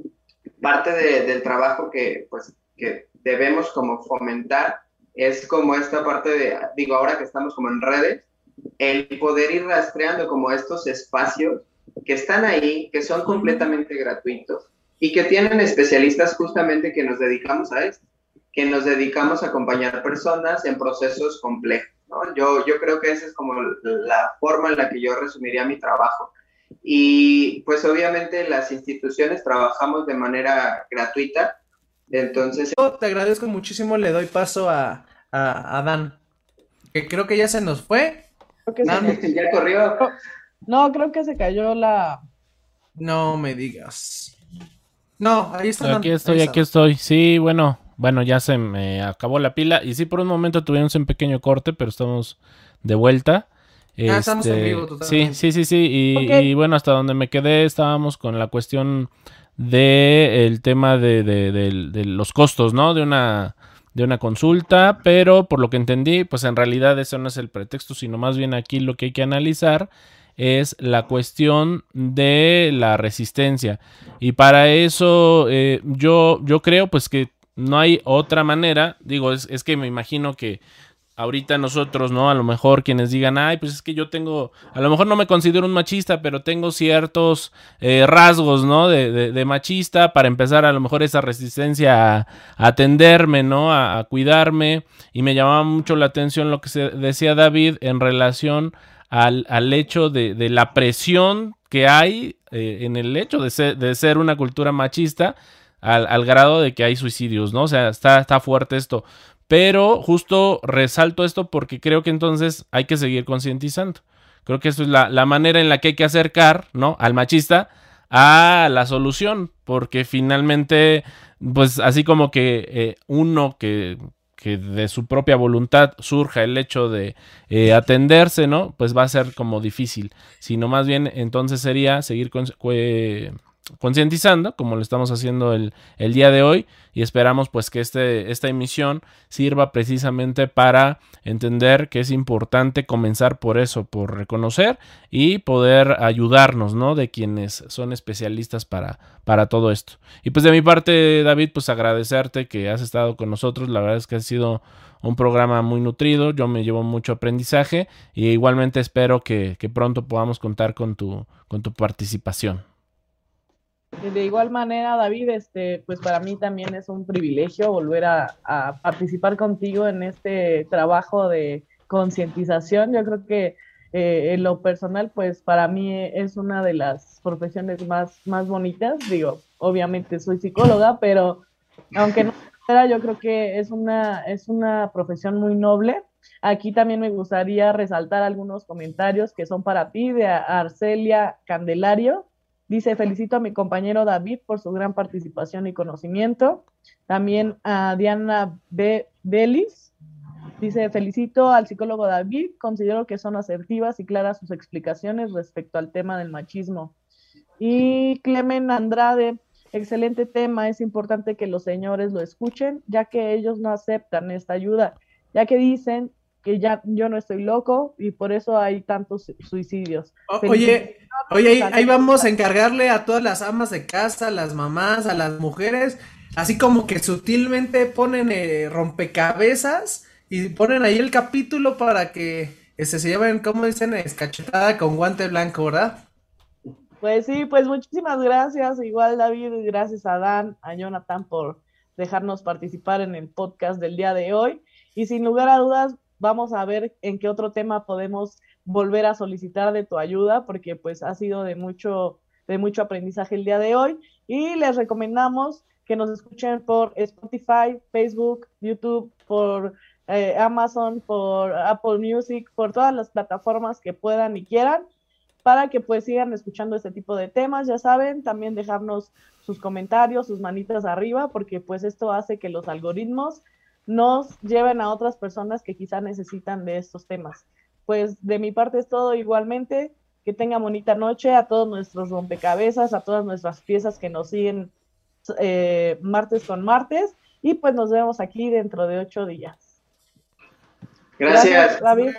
parte del trabajo que, pues, que debemos como fomentar es como esta parte de, digo, ahora que estamos como en redes, el poder ir rastreando como estos espacios que están ahí, que son completamente gratuitos y que tienen especialistas justamente que nos dedicamos a esto que nos dedicamos a acompañar personas en procesos complejos. ¿no? Yo, yo creo que esa es como la forma en la que yo resumiría mi trabajo. Y pues obviamente las instituciones trabajamos de manera gratuita. Entonces... Te agradezco muchísimo, le doy paso a, a, Dan, que creo que ya se nos fue. ya corrió. No, creo que se cayó la... No me digas. No, ahí está. Aquí estoy, aquí estoy. Sí, bueno, bueno, ya se me acabó la pila. Y sí, por un momento tuvimos un pequeño corte, pero estamos de vuelta. Ah, estamos en este, vivo Sí, sí, sí, sí. Y, bueno, hasta donde me quedé estábamos con la cuestión de el tema de, de, los costos, ¿no? De una, de una consulta, pero por lo que entendí, pues en realidad eso no es el pretexto, sino más bien aquí lo que hay que analizar es la cuestión de la resistencia. Y para eso eh, yo, yo creo pues que no hay otra manera. Digo, es, es, que me imagino que ahorita nosotros, ¿no? A lo mejor quienes digan, ay, pues es que yo tengo, a lo mejor no me considero un machista, pero tengo ciertos eh, rasgos, ¿no? De, de, machista para empezar a lo mejor esa resistencia a, atenderme, ¿no? A, cuidarme. Y me llamaba mucho la atención lo que se decía David en relación al, al hecho de, de, la presión que hay eh, en el hecho de ser, de ser una cultura machista al, grado de que hay suicidios, ¿no? O sea, está, está fuerte esto. Pero justo resalto esto porque creo que entonces hay que seguir concientizando. Creo que esto es la, manera en la que hay que acercar, ¿no? Al machista a la solución. Porque finalmente, pues así como que eh, uno que, que, de su propia voluntad surja el hecho de eh, atenderse, ¿no? Pues va a ser como difícil. Sino más bien entonces sería seguir con, concientizando, como lo estamos haciendo el, el, día de hoy, y esperamos pues que este, esta emisión sirva precisamente para entender que es importante comenzar por eso, por reconocer y poder ayudarnos, ¿no? De quienes son especialistas para, para todo esto. Y pues de mi parte, David, pues agradecerte que has estado con nosotros, la verdad es que ha sido un programa muy nutrido, yo me llevo mucho aprendizaje y igualmente espero que, pronto podamos contar con tu, con tu participación. De igual manera, David, este, pues para mí también es un privilegio volver a, participar contigo en este trabajo de concientización. Yo creo que eh, en lo personal, pues para mí es una de las profesiones más, más bonitas. Digo, obviamente soy psicóloga, pero aunque no sea, yo creo que es una, es una profesión muy noble. Aquí también me gustaría resaltar algunos comentarios que son para ti, de Arcelia Candelario. Dice, felicito a mi compañero David por su gran participación y conocimiento. También a Diana B. Delis. Dice, felicito al psicólogo David. Considero que son asertivas y claras sus explicaciones respecto al tema del machismo. Y Clemen Andrade, excelente tema. Es importante que los señores lo escuchen, ya que ellos no aceptan esta ayuda, ya que dicen que ya yo no estoy loco y por eso hay tantos suicidios. oye, oye, ahí, vamos a encargarle a todas las amas de casa, a las mamás, a las mujeres, así como que sutilmente ponen eh, rompecabezas y ponen ahí el capítulo para que este, se lleven, como dicen, escachetada con guante blanco, ¿verdad? Pues sí, pues muchísimas gracias. Igual David, gracias a Dan, a Jonathan por dejarnos participar en el podcast del día de hoy. Y sin lugar a dudas, vamos a ver en qué otro tema podemos volver a solicitar de tu ayuda, porque pues ha sido de mucho, de mucho aprendizaje el día de hoy. Y les recomendamos que nos escuchen por Spotify, Facebook, YouTube, por eh, Amazon, por Apple Music, por todas las plataformas que puedan y quieran, para que pues sigan escuchando este tipo de temas, ya saben, también dejarnos sus comentarios, sus manitas arriba, porque pues esto hace que los algoritmos nos lleven a otras personas que quizá necesitan de estos temas. Pues de mi parte es todo igualmente. Que tengan bonita noche a todos nuestros rompecabezas, a todas nuestras piezas que nos siguen eh, martes con martes. Y pues nos vemos aquí dentro de ocho días. Gracias. Gracias David.